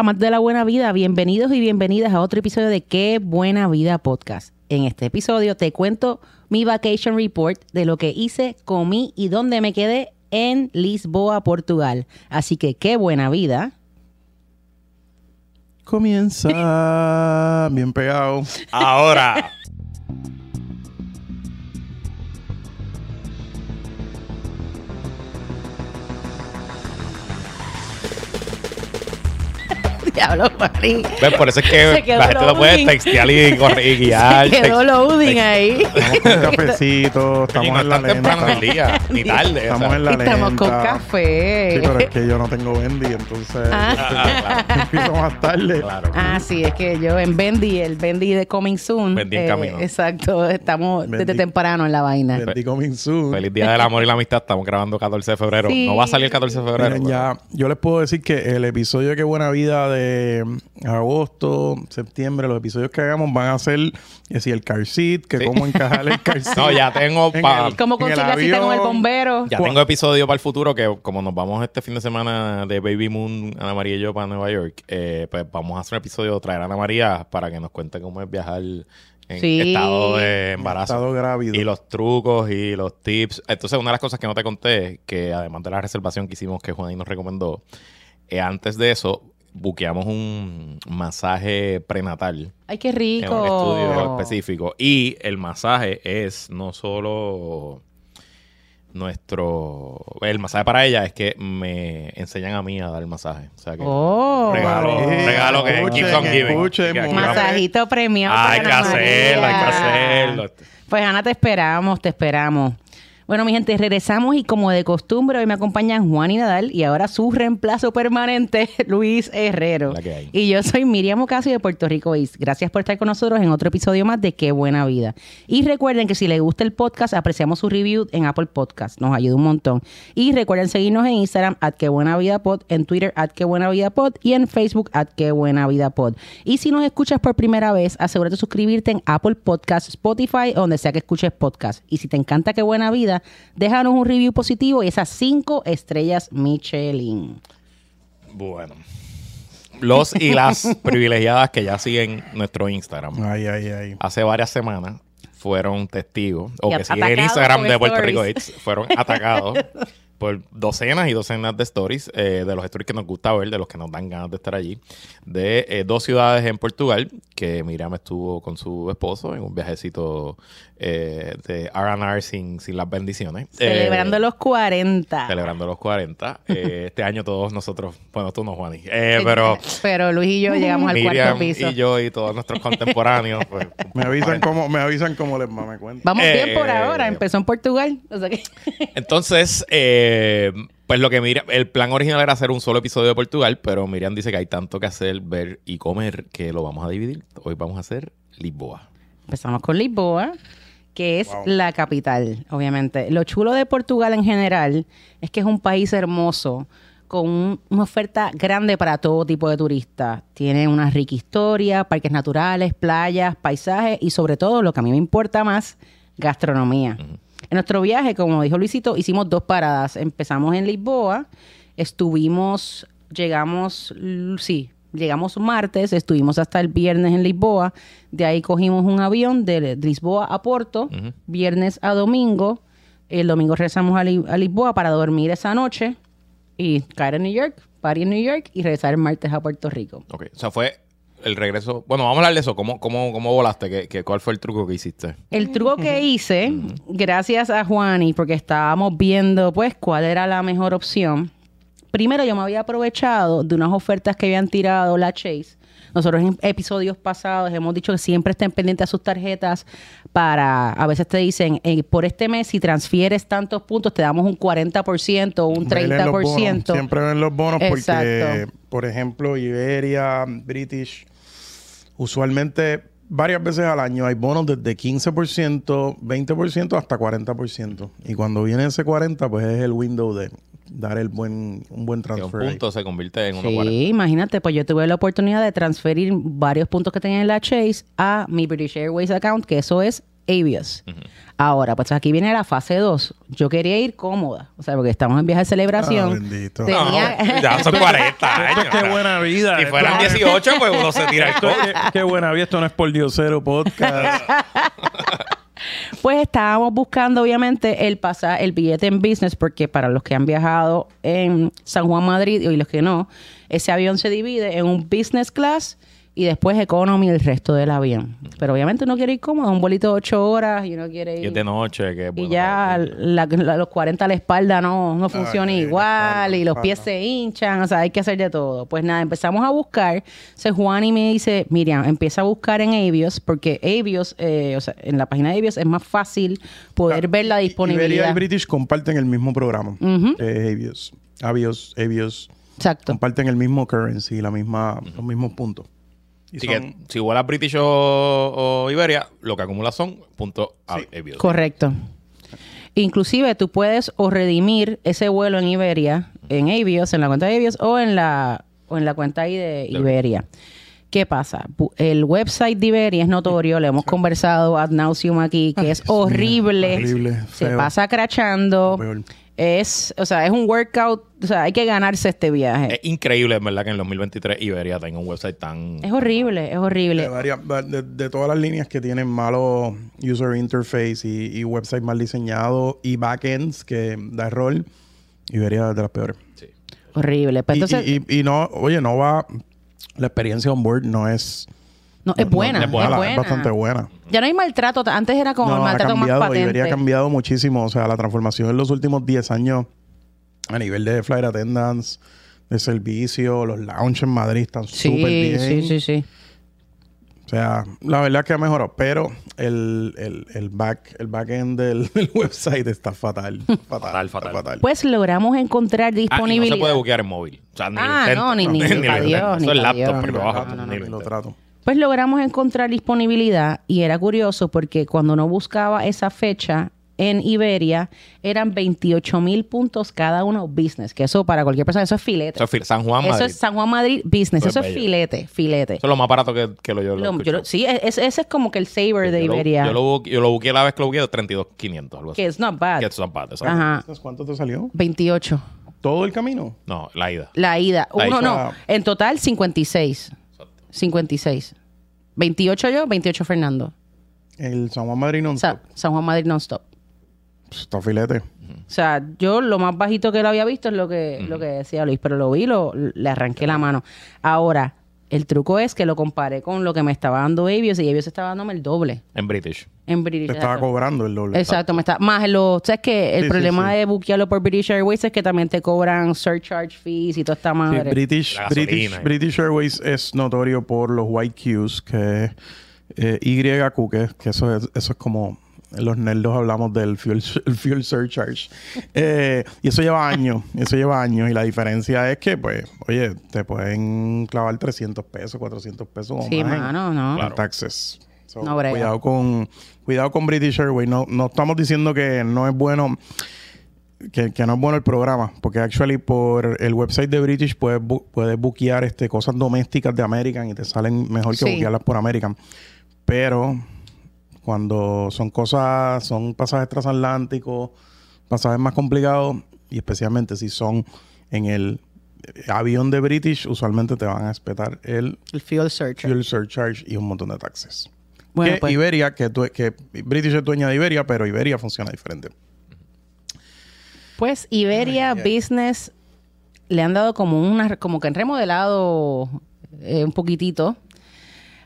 amantes de la buena vida, bienvenidos y bienvenidas a otro episodio de Qué Buena Vida Podcast. En este episodio te cuento mi vacation report de lo que hice, comí y dónde me quedé en Lisboa, Portugal. Así que qué buena vida. Comienza bien pegado. Ahora. Diablo, Mari. ¿Ves? Por eso es que la gente no puede textear y, correr y guiar. Se quedó loading ahí. Estamos con cafecito, estamos no en la lenta. del día, ni tarde. o Estamos sea. en la Estamos con lenta. café. Sí, pero es que yo no tengo Bendy, entonces Ah. Ah, claro, empiezo más tarde. claro. Ah, sí, es que yo en Bendy, el Bendy de Coming Soon. Bendy en camino. Exacto, estamos desde temprano en la vaina. Bendy coming soon. Feliz Día del Amor y la Amistad. Estamos grabando 14 de febrero. Sí. No va a salir el 14 de febrero. Miren, ya, yo les puedo decir que el episodio de Qué Buena Vida de agosto, septiembre, los episodios que hagamos van a ser que si el car seat, que Sí. cómo encajar el car seat. No, ya tengo En pa- el- ¿Cómo consigue la cita con el bombero? Ya tengo episodio para el futuro que como nos vamos este fin de semana de Baby Moon, Ana María y yo para Nueva York, eh, pues vamos a hacer un episodio, traer a Ana María para que nos cuente cómo es viajar en Sí. estado de embarazo. Estado grávido. Y los trucos y los tips. Entonces, una de las cosas que no te conté, que además de la reservación que hicimos que Juan ahí nos recomendó, eh, antes de eso, buqueamos un masaje prenatal Ay, qué en rico. un estudio específico. Y el masaje es no solo nuestro... El masaje para ella es que me enseñan a mí a dar masaje. O sea que... Oh. Regalo, Sí, regalo que escuchen, keeps on giving. escuchen, Que- que- mujeres. Masajito premiado. Hay que hacerlo, hay que hacerlo. Pues Ana, te esperamos, te esperamos. Bueno, mi gente, regresamos y como de costumbre, hoy me acompañan Juan y Nadal y ahora su reemplazo permanente, Luis Herrero. La que hay. Y yo soy Miriam Ocasio de Puerto Rico East. Gracias por estar con nosotros en otro episodio más de Qué Buena Vida. Y recuerden que si les gusta el podcast, apreciamos su review en Apple Podcast. Nos ayuda un montón. Y recuerden seguirnos en Instagram, at Qué Buena Vida Pod, en Twitter, at Qué Buena Vida Pod y en Facebook, at Qué Buena Vida Pod. Y si nos escuchas por primera vez, asegúrate de suscribirte en Apple Podcast, Spotify, o donde sea que escuches podcast. Y si te encanta Qué Buena Vida, déjanos un review positivo y esas cinco estrellas Michelin. Bueno. Los y las privilegiadas que ya siguen nuestro Instagram. Ay, ay, ay. Hace varias semanas fueron testigos, o Y que siguen el Instagram de Puerto Rico. Hits, fueron atacados por docenas y docenas de stories, eh, de los stories que nos gusta ver, de los que nos dan ganas de estar allí, de eh, dos ciudades en Portugal, que Miriam estuvo con su esposo en un viajecito eh, de R&R sin, sin las bendiciones. Celebrando Eh, los 40. Celebrando los 40. Eh, este año todos nosotros, bueno, tú no, Juani, eh, pero Pero Luis y yo llegamos al Miriam cuarto piso. y yo y todos nuestros contemporáneos, pues, Me avisan cómo, me avisan cómo les va, me cuenta. Vamos Eh, bien por ahora. Empezó en Portugal. O sea que... Entonces, eh, pues lo que Miriam, el plan original era hacer un solo episodio de Portugal, pero Miriam dice que hay tanto que hacer, ver y comer que lo vamos a dividir. Hoy vamos a hacer Lisboa. Empezamos con Lisboa, que es Wow. la capital, obviamente. Lo chulo de Portugal en general es que es un país hermoso, con un- una oferta grande para todo tipo de turistas. Tiene una rica historia, parques naturales, playas, paisajes y sobre todo, lo que a mí me importa más, gastronomía. En nuestro viaje, como dijo Luisito, hicimos dos paradas. Empezamos en Lisboa, estuvimos, llegamos, sí, llegamos martes, estuvimos hasta el viernes en Lisboa. De ahí cogimos un avión de Lisboa a Porto, viernes a domingo. El domingo regresamos a, Li- a Lisboa para dormir esa noche y caer en New York, party en New York y regresar el martes a Puerto Rico. Ok, o sea, fue el regreso. Bueno, vamos a hablar de eso. ¿Cómo, cómo, cómo volaste? ¿Qué, qué, cuál fue el truco que hiciste? El truco que hice, gracias a Juani, porque estábamos viendo pues cuál era la mejor opción. Primero yo me había aprovechado de unas ofertas que habían tirado la Chase. Nosotros en episodios pasados hemos dicho que siempre estén pendientes a sus tarjetas para, a veces te dicen, eh, por este mes si transfieres tantos puntos te damos un 40% o un Ven en los bonos. 30%. Siempre ven los bonos porque, Exacto. por ejemplo, Iberia, British, usualmente varias veces al año hay bonos desde 15%, 20% hasta 40%. Y cuando viene ese 40%, pues es el window de dar el buen, un buen Que un transfer. ahí. punto se convierte en Sí, 1.40. imagínate, pues yo tuve la oportunidad de transferir varios puntos que tenía en la Chase a mi British Airways account, que eso es Ahora, pues aquí viene la fase 2. Yo quería ir cómoda, o sea, porque estamos en viaje de celebración. Ah, bendito. Tenía- No, ya son 40 años. Qué buena vida. Si fueran 18, pues uno se tira el esto- coche. qué, qué buena vida. Esto no es por Diosero podcast. Pues estábamos buscando, obviamente, el pasar, el billete en business, porque para los que han viajado en San Juan, Madrid, y los que no, ese avión se divide en un business class y después economy el resto del avión. Pero obviamente uno quiere ir cómodo, un bolito de ocho horas y uno quiere Y ir... es de noche, que y ya la- la- los 40 a la espalda no, no funciona Ay, la igual espalda, y los pies se hinchan, o sea, hay que hacer de todo. Pues nada, empezamos a buscar. Entonces Juan y me dice, Miriam, empieza a buscar en Avios, porque Avios, eh, o sea, en la página de Avios es más fácil poder ver la Iberia disponibilidad. y British comparten el mismo programa. Eh, Avios. Avios, Avios. Exacto. Comparten el mismo currency, la misma, los mismos puntos. Y Así son- que si vuelas British o, o Iberia, lo que acumulas son puntos a- Avios. Correcto. Inclusive tú puedes o redimir ese vuelo en Iberia, en Avios, en la cuenta de Avios o en la, o en la cuenta ahí de Iberia. ¿Qué pasa? El website de Iberia es notorio, le hemos conversado ad nauseum aquí, que es horrible. horrible, Se pasa crachando. Es, o sea, es un workout, o sea, hay que ganarse este viaje. Es increíble, en verdad, que en el 2023 Iberia tenga un website tan... es horrible, es de, horrible. varias- de- de todas las líneas que tienen malo user interface y, y website mal diseñado y backends que da error, Iberia es de las peores. Sí. Horrible. Pues Y- entonces, y, y- y no, oye, no va, la experiencia on board no es, no, es buena, no es buena, buena. bastante buena. Ya no hay maltrato. Antes era como el No, ha maltrato más cambiado, patente. Iberia ha cambiado muchísimo. O sea, la transformación en los últimos 10 años a nivel de flight attendance, de servicio, los lounge en Madrid están súper Sí, bien. sí, sí, sí. O sea, la verdad que ha mejorado, pero el, el, el back el backend del, del website está fatal. Fatal, Fatal, fatal. fatal. Pues logramos encontrar Ah, y no disponibilidad. se puede buquear en móvil. O sea, ni Ah, lo intento, no, ni- ni- ni Dios, intento. ni Eso es laptop, pero No, no, no, ni Ni lo trato. Pues logramos encontrar disponibilidad y era curioso porque cuando uno buscaba esa fecha en Iberia eran 28 mil puntos cada uno business, que eso para cualquier persona, eso es filete. Eso es fil- San Juan, Eso Madrid. es San Juan Madrid business, Eso eso, es bello. filete, filete. Eso es lo más barato que, que lo yo lo Lo- yo escucho. lo- sí, es- ese es como que el saver de Yo Iberia, Yo lo, yo lo buqueé la vez que lo buqué de 32,500, algo así. que es not bad. Que it's not bad, exacto. Ajá, ¿Sabes ¿Cuánto te salió? 28. ¿Todo el camino? No, la ida. La ida. La Uno ida. no. En total, 56. 56. 28 yo, 28 Fernando. El San Juan Madrid no O sea, San Juan Madrid non-stop. está filete. O sea, yo lo más bajito que lo había visto es lo que, lo que decía Luis, pero lo vi, lo, le arranqué la mano. Ahora, el truco es que lo comparé con lo que me estaba dando Avios y Avios estaba dándome el doble En British. en British. Te estaba Exacto. cobrando el doble. Exacto, me está más lo, sabes que el Sí, problema sí. de buquearlo por British Airways es que también te cobran surcharge fees y toda esta Sí, madre. British, British, y- British Airways es notorio por los white queues, que es eh, YQ, que, que eso, es, eso es como los nerdos hablamos del fuel, el fuel surcharge. Eh, y eso lleva años, eso lleva años. Y la diferencia es que, pues, oye, te pueden clavar 300 pesos, 400 pesos o sí, más en- mano, no. en taxes. So, No brega. cuidado con cuidado con British Airways. No, no estamos diciendo que no es bueno que, que no es bueno el programa, porque actually por el website de British puedes, bu- puedes buquear este, cosas domésticas de American y te salen mejor que Sí. buquearlas por American. Pero cuando son cosas, son pasajes transatlánticos, pasajes más complicados, y especialmente si son en el avión de British, usualmente te van a espetar el El fuel surcharge. fuel surcharge y un montón de taxes. Bueno, que pues- Iberia, que, tu- que British es dueña de Iberia, pero Iberia funciona diferente. Pues Iberia Ay, ay. Business le han dado como una, como que han remodelado eh, un poquitito.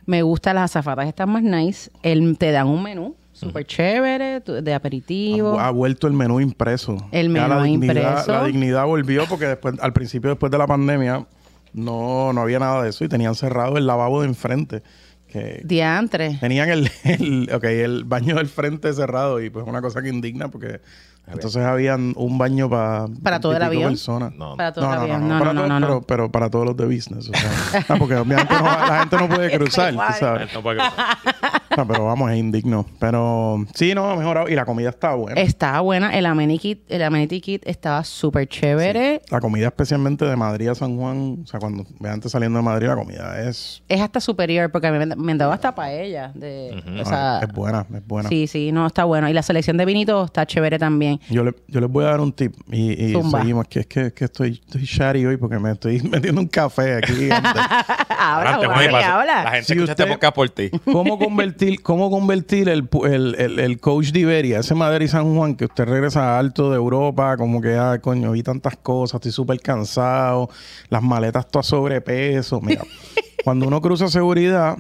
Me gustan las azafatas, están más nice. El, te dan un menú súper chévere, de aperitivo. Ha, ha vuelto el menú impreso. El la menú dignidad, impreso. La dignidad volvió porque después, al principio, después de la pandemia, no, no había nada de eso y tenían cerrado el lavabo de enfrente. Que Diantre. tenían el, el, ok, el baño del frente cerrado y pues una cosa que indigna porque entonces habían un baño pa- Para todo el avión. personas. No, Para todo el avión. No, para no, todo- no, no, pero, no. pero para todos los de business. O sea, ah, porque obviamente no- la gente no puede cruzar, sabes. No puede cruzar. Pero vamos, es indigno. Pero sí, no, ha mejorado. Y la comida está buena. Estaba buena. El amenity kit, el amenity kit estaba súper chévere. La comida especialmente de Madrid a San Juan, o sea, cuando ve antes saliendo de Madrid, la comida es, Es hasta superior porque me, me han dado hasta paella. De, o sea, es buena, es buena. Sí, sí, no, está bueno. Y la selección de vinitos está chévere también. Yo, le- yo les voy a dar un tip y, seguimos. Que es que, que estoy, estoy shatty hoy porque me estoy metiendo un café aquí. habla, Juan, habla. La gente Si escucha este usted- podcast por ti. ¿Cómo convertir, cómo convertir el, el, el, el coach de Iberia, ese Madrid San Juan, que usted regresa alto de Europa, como que, ah, coño, vi tantas cosas, estoy súper cansado, las maletas todas sobrepeso. Mira, cuando uno cruza seguridad,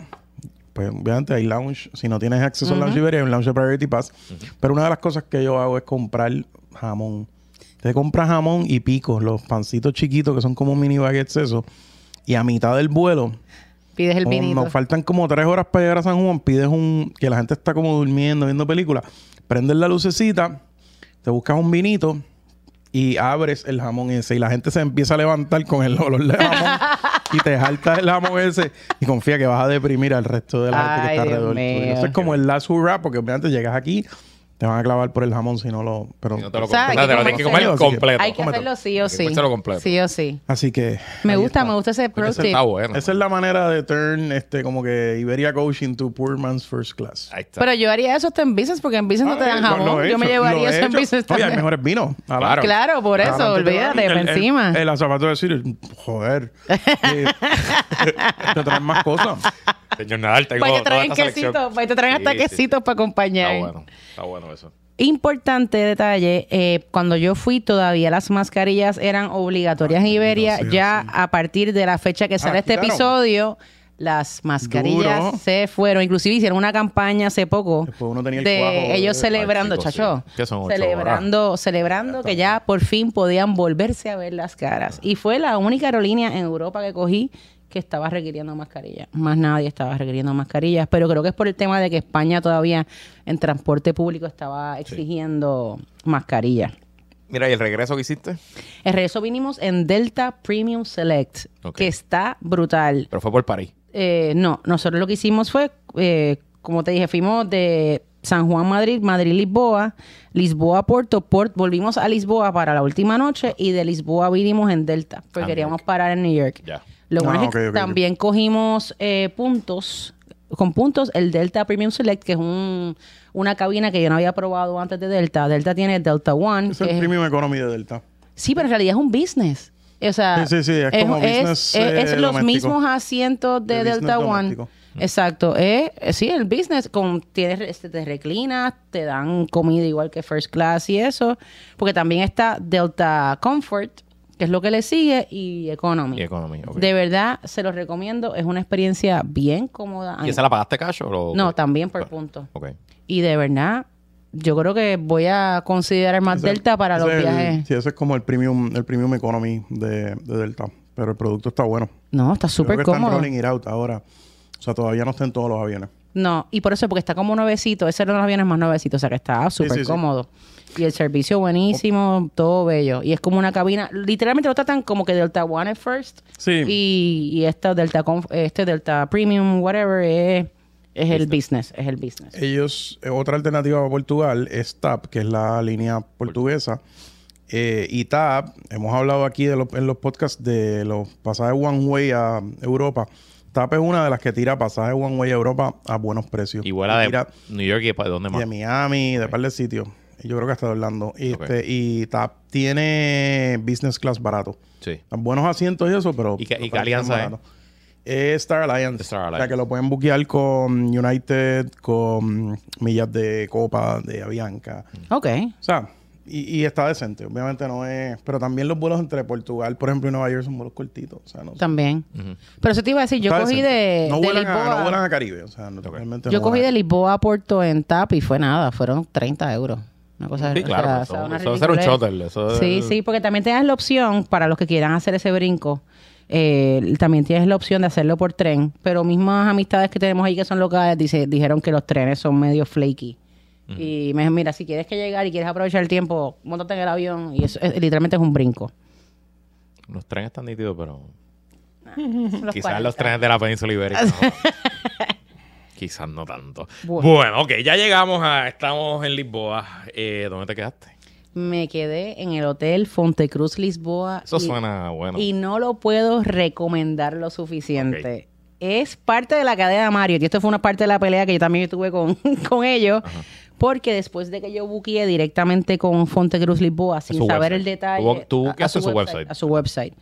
pues obviamente hay lounge, si no tienes acceso al lounge de Iberia, hay un lounge de Priority Pass. Pero una de las cosas que yo hago es comprar jamón. Usted compra jamón y picos, los pancitos chiquitos que son como mini baguettes, eso. Y a mitad del vuelo, Pides el vinito. Nos faltan como tres horas para llegar a San Juan. Pides un... Que la gente está como durmiendo, viendo películas. Prendes la lucecita, te buscas un vinito y abres el jamón ese. Y la gente se empieza a levantar con el olor de jamón. y te jaltas el jamón ese. Y confía que vas a deprimir al resto de la gente que está Dios alrededor mío. Eso es como el last hurrah, porque obviamente llegas aquí, te van a clavar por el jamón si no lo... Pero, Si no te lo O sea, que te lo tienes que comer completo. Hay que hacerlo sí o Hay que sí. completo. Sí o sí. Así que... Me gusta, está. me gusta ese pro tip. está bueno. Esa es la manera de turn este como que Iberia Coaching to Poor Man's First Class. Ahí está. Pero yo haría eso hasta en business porque en business no te Ah, dan eh, lo- jamón. lo he yo me llevaría lo he eso en business Oye, hay mejores vinos. Claro. Claro, por eso, olvídate, el- el- encima. El, azafato de decir, joder. eh, te traen más cosas. Señor Nadal, tengo traen quesitos, te traen hasta Sí, sí. quesitos para acompañar. Está bueno. Está bueno eso. Importante detalle, eh, cuando yo fui todavía las mascarillas eran obligatorias en Iberia. ya a partir de la fecha que sale este quitaron. episodio, las mascarillas Duro. se fueron. Inclusive hicieron una campaña hace poco Después uno tenía el de cuajo ellos celebrando, Ay, chicos, chacho, sí. Son ocho celebrando, celebrando que ya por fin podían volverse a ver las caras. Y fue la única aerolínea en Europa que cogí que estaba requiriendo mascarillas. Más nadie estaba requiriendo mascarillas, pero creo que es por el tema de que España todavía en transporte público estaba exigiendo mascarillas. Mira, ¿y el regreso que hiciste? El regreso vinimos en Delta Premium Select, que está brutal. Pero fue por París. Eh, no, nosotros lo que hicimos fue, eh, como te dije, fuimos de San Juan, Madrid, Madrid, Lisboa, Lisboa, Puerto, Port, volvimos a Lisboa para la última noche y de Lisboa vinimos en Delta, porque Ah, queríamos parar en New York. Ya. Lo bueno Ah, es que también cogimos eh, puntos, con puntos, el Delta Premium Select, que es un, una cabina que yo no había probado antes de Delta. Delta tiene Delta One. Es que el es- premium economy de Delta. Sí, pero en realidad es un business. O sea, Sí, sí, sí, es como business, es- es eh, los mismos asientos de, De Delta One. Exacto. Sí, el business. Con, tienes, este, te reclinas, te dan comida igual que First Class y eso. Porque también está Delta Comfort, que es lo que le sigue, y Economy. Y Economy, ok. De verdad, se los recomiendo. Es una experiencia bien cómoda. ¿Y esa la pagaste cash o lo...? No, también por punto. Ok. Y de verdad, yo creo que voy a considerar más Ese- Delta para los es el- viajes. sí, ese es como el premium, el premium economy de, de Delta. Pero el producto está bueno. No, está Creo súper que están cómodo. rolling it out ahora. O sea, todavía no está en todos los aviones. No, y por eso, porque está como nuevecito. Ese era uno de los aviones más nuevecitos, o sea que está súper sí, sí. cómodo. Y el servicio buenísimo, todo bello. Y es como una cabina, literalmente lo tratan como que Delta One at first. Sí. Y, y esta Delta, Conf- este Delta Premium, whatever, es, es el business, es el business. Ellos, eh, otra alternativa para Portugal es TAP, que es la línea portuguesa. Eh, y TAP, hemos hablado aquí de los- en los podcasts de los pasajes One Way a Europa. TAP es una de las que tira pasajes One Way a Europa a buenos precios. Y vuela de Tira New York y de dónde más. de Miami, de par de sitios. Y Yo creo que hasta de Orlando. Y, este, y TAP tiene business class barato. Sí. Buenos asientos y eso, pero... ¿Y qué- y qué alianza barato. Es Star Alliance. Star O sea, que lo pueden buquear con United, con millas de Copa, de Avianca. Ok. O sea, y, y está decente. Obviamente no es... Pero también los vuelos entre Portugal, por ejemplo, y Nueva York son vuelos cortitos. O sea, no También. Pero eso te iba a decir, yo está cogí decente. de, No de vuelan, a, Lisboa. no vuelan a Caribe. O sea, no, realmente yo no cogí de. Lisboa a Puerto en TAP y fue nada, fueron 30 euros. Una cosa Sí, o claro. sea, eso, o sea, una eso va a ser un shuttle. Eso Sí, es- sí, porque también tienes la opción, para los que quieran hacer ese brinco, eh, también tienes la opción de hacerlo por tren, pero mismas amistades que tenemos ahí que son locales dice, dijeron que los trenes son medio flaky. Y me dijeron, mira, si quieres que llegar y quieres aprovechar el tiempo, montate en el avión y eso es- literalmente es un brinco. Los trenes están nítidos, pero... Los Quizás 40. los trenes de la península ibérica. ¿no? Quizás no tanto. Bueno. Bueno, ok, ya llegamos a. Estamos en Lisboa. Eh, ¿Dónde te quedaste? Me quedé en el hotel Fontecruz Lisboa. Eso y- suena bueno. Y no lo puedo recomendar lo suficiente. Es parte de la cadena Marriott. Y esto fue una parte de la pelea que yo también tuve con, con ellos. Porque después de que yo buqueé directamente con Fontecruz Lisboa, sin saber website. el detalle. Tú- tú a- su website. A su website.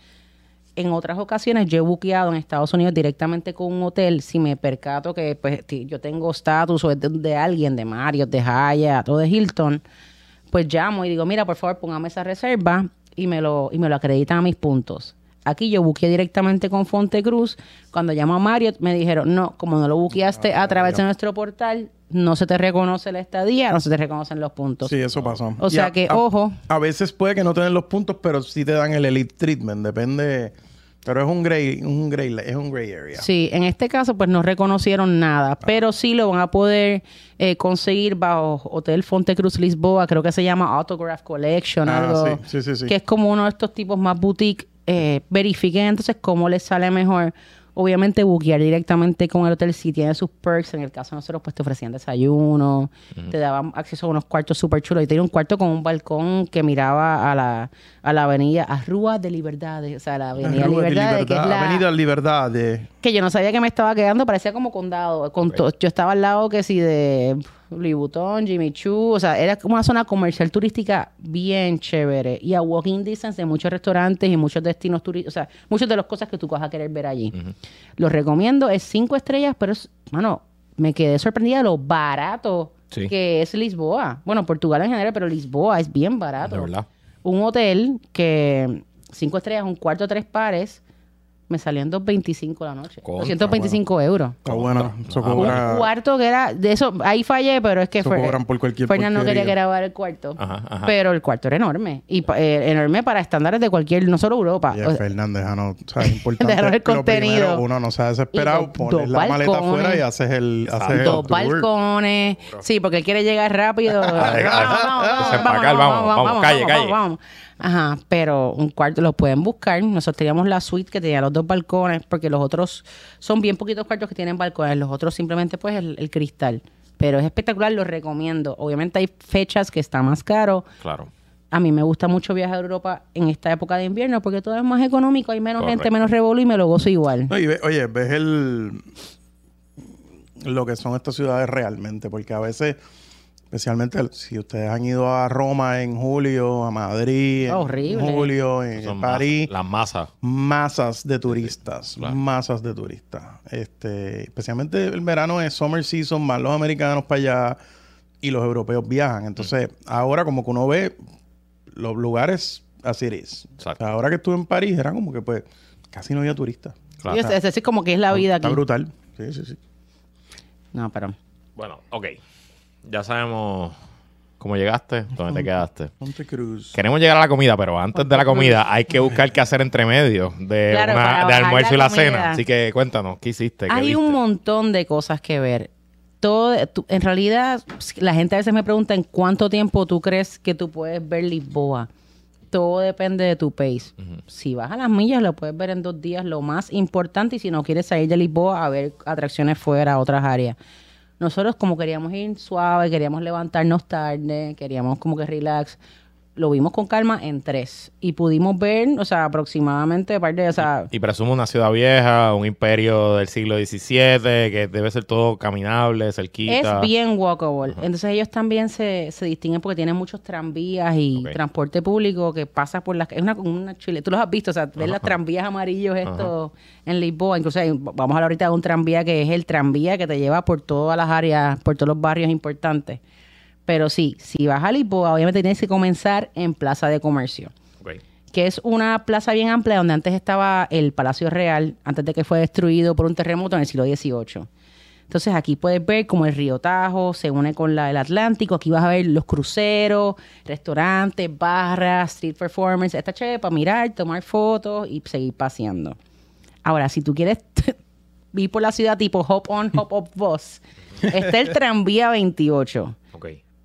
En otras ocasiones yo he buqueado en Estados Unidos directamente con un hotel si me percato que pues, yo tengo estatus o es de, de alguien, de Marriott, de Hyatt o de Hilton, pues llamo y digo, mira, por favor, póngame esa reserva y me lo, y me lo acreditan a mis puntos. Aquí yo buqueé directamente con Fontecruz. Cuando llamo a Marriott, me dijeron, no, como no lo buqueaste a través de nuestro portal, no se te reconoce la estadía, no se te reconocen los puntos. Sí, eso pasó. O Y sea a- que, a- ojo. A veces puede que no te den los puntos, pero sí te dan el elite treatment. Depende. Pero es un gray, un gray, es un gray area. Sí, en este caso pues no reconocieron nada, pero sí lo van a poder eh, conseguir bajo Hotel Fontecruz Lisboa, creo que se llama Autograph Collection, Ah, algo sí, sí, sí, sí. que es como uno de estos tipos más boutique. Eh, verifiquen entonces cómo les sale mejor. Obviamente buquear directamente con el hotel si tiene sus perks. En el caso de nosotros pues te ofrecían desayuno, te daban acceso a unos cuartos súper chulos. Y tenía un cuarto con un balcón que miraba a la, a la avenida, a Rúa de Libertades, o sea, la avenida Libertades, que es Libertad, la Avenida Libertad de... que yo no sabía que me estaba quedando, parecía como condado. Con to- yo estaba al lado que sí de Louis Vuitton, Jimmy Choo, o sea, era como una zona comercial turística bien chévere y a walking distance de muchos restaurantes y muchos destinos turísticos, o sea, muchas de las cosas que tú vas a querer ver allí. Lo recomiendo, es cinco estrellas, pero es, mano, me quedé sorprendida de lo barato Sí. que es Lisboa. Bueno, Portugal en general, pero Lisboa es bien barato. De verdad. Un hotel que cinco estrellas, un cuarto tres pares, me salían 225 la noche. Contra, 225 euros. Está buena. Eso Ah, cobra- Un cuarto que era, de eso, ahí fallé, pero es que Eso fue. cobran por cualquier Fernan no quería grabar el cuarto. Ajá, ajá. Pero el cuarto era enorme. Y eh, enorme para estándares de cualquier, no solo Europa. Oye, O sea, Fernández, ah, no, o sea, es importante. Dejar el contenido. primero, uno no se ha Y desesperado, pones la maleta balcones. afuera y haces el, haces el dos tour. balcones. Sí, porque él quiere llegar rápido. Desempacar, vamos, vamos, calle, calle. vamos. Ajá, pero un cuarto lo pueden buscar. Nosotros teníamos la suite que tenía los dos balcones, porque los otros son bien poquitos cuartos que tienen balcones. Los otros simplemente, pues, el, el cristal. Pero es espectacular, lo recomiendo. Obviamente hay fechas que está más caro. Claro. A mí me gusta mucho viajar a Europa en esta época de invierno porque todo es más económico, hay menos Correcto. gente, menos revolú y me lo gozo igual. No, y ve- oye, ves el lo que son estas ciudades realmente, porque a veces, especialmente si ustedes han ido a Roma en julio, a Madrid en Horrible. julio, en Son París, las masas. masas de turistas, Claro. masas de turistas. Este, especialmente el verano es summer season, más los americanos para allá y los europeos viajan. Entonces, ahora como que uno ve los lugares así es. Exacto. ahora que estuve en París, era como que pues casi no había turistas. Claro. Y es, como que es la vida Está aquí. brutal. Sí, sí, sí. No, pero Bueno, ok. Ya sabemos cómo llegaste, dónde te quedaste. Monte Cruz. Queremos llegar a la comida, pero antes de la comida hay que buscar qué hacer entre medio de, Claro, una- de almuerzo la y la comida. cena. Así que cuéntanos, ¿qué hiciste? ¿Qué hay un montón de cosas que ver. Todo, tú- en realidad, la gente a veces me pregunta en cuánto tiempo tú crees que tú puedes ver Lisboa. Todo depende de tu pace. Si vas a las millas, lo puedes ver en dos días, lo más importante. Y si no quieres salir de Lisboa a ver atracciones fuera, a otras áreas. Nosotros como queríamos ir suave, queríamos levantarnos tarde, queríamos como que relax. Lo vimos con calma en tres. Y pudimos ver, o sea, aproximadamente, parte, o sea, Y presumo una ciudad vieja, un imperio del siglo XVII, que debe ser todo caminable, cerquita. Es bien walkable. Entonces ellos también se, se distinguen porque tienen muchos tranvías y transporte público que pasa por las... Es una, una chile. Tú los has visto, o sea, ves las tranvías amarillos estos en Lisboa. Incluso hay- vamos a hablar ahorita de un tranvía que es el tranvía que te lleva por todas las áreas, por todos los barrios importantes. Pero sí, si vas a Lisboa, obviamente tienes que comenzar en Plaza de Comercio que es una plaza bien amplia donde antes estaba el Palacio Real, antes de que fue destruido por un terremoto en el siglo XVIII. Entonces aquí puedes ver cómo el río Tajo se une con la, el Atlántico. Aquí vas a ver los cruceros, restaurantes, barras, street performance. Está chévere para mirar, tomar fotos y seguir paseando. Ahora, si tú quieres ir por la ciudad tipo hop on, hop off bus, está el tranvía 28 Ok.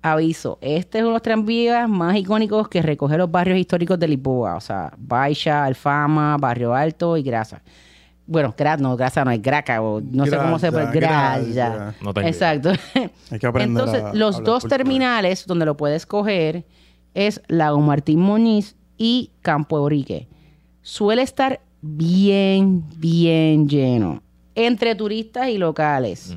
Aviso, este es uno de los tranvías más icónicos que recoge los barrios históricos de Lisboa, o sea, Baixa, Alfama, Barrio Alto y Grasa. bueno, gra, no, grasa no es graca, o no sé cómo se puede, gralla. No. Exacto. Hay que aprender Entonces, a los dos terminales donde lo puedes coger es Lago Martín Muñiz y Campo Eurique. Suele estar bien, bien lleno entre turistas y locales.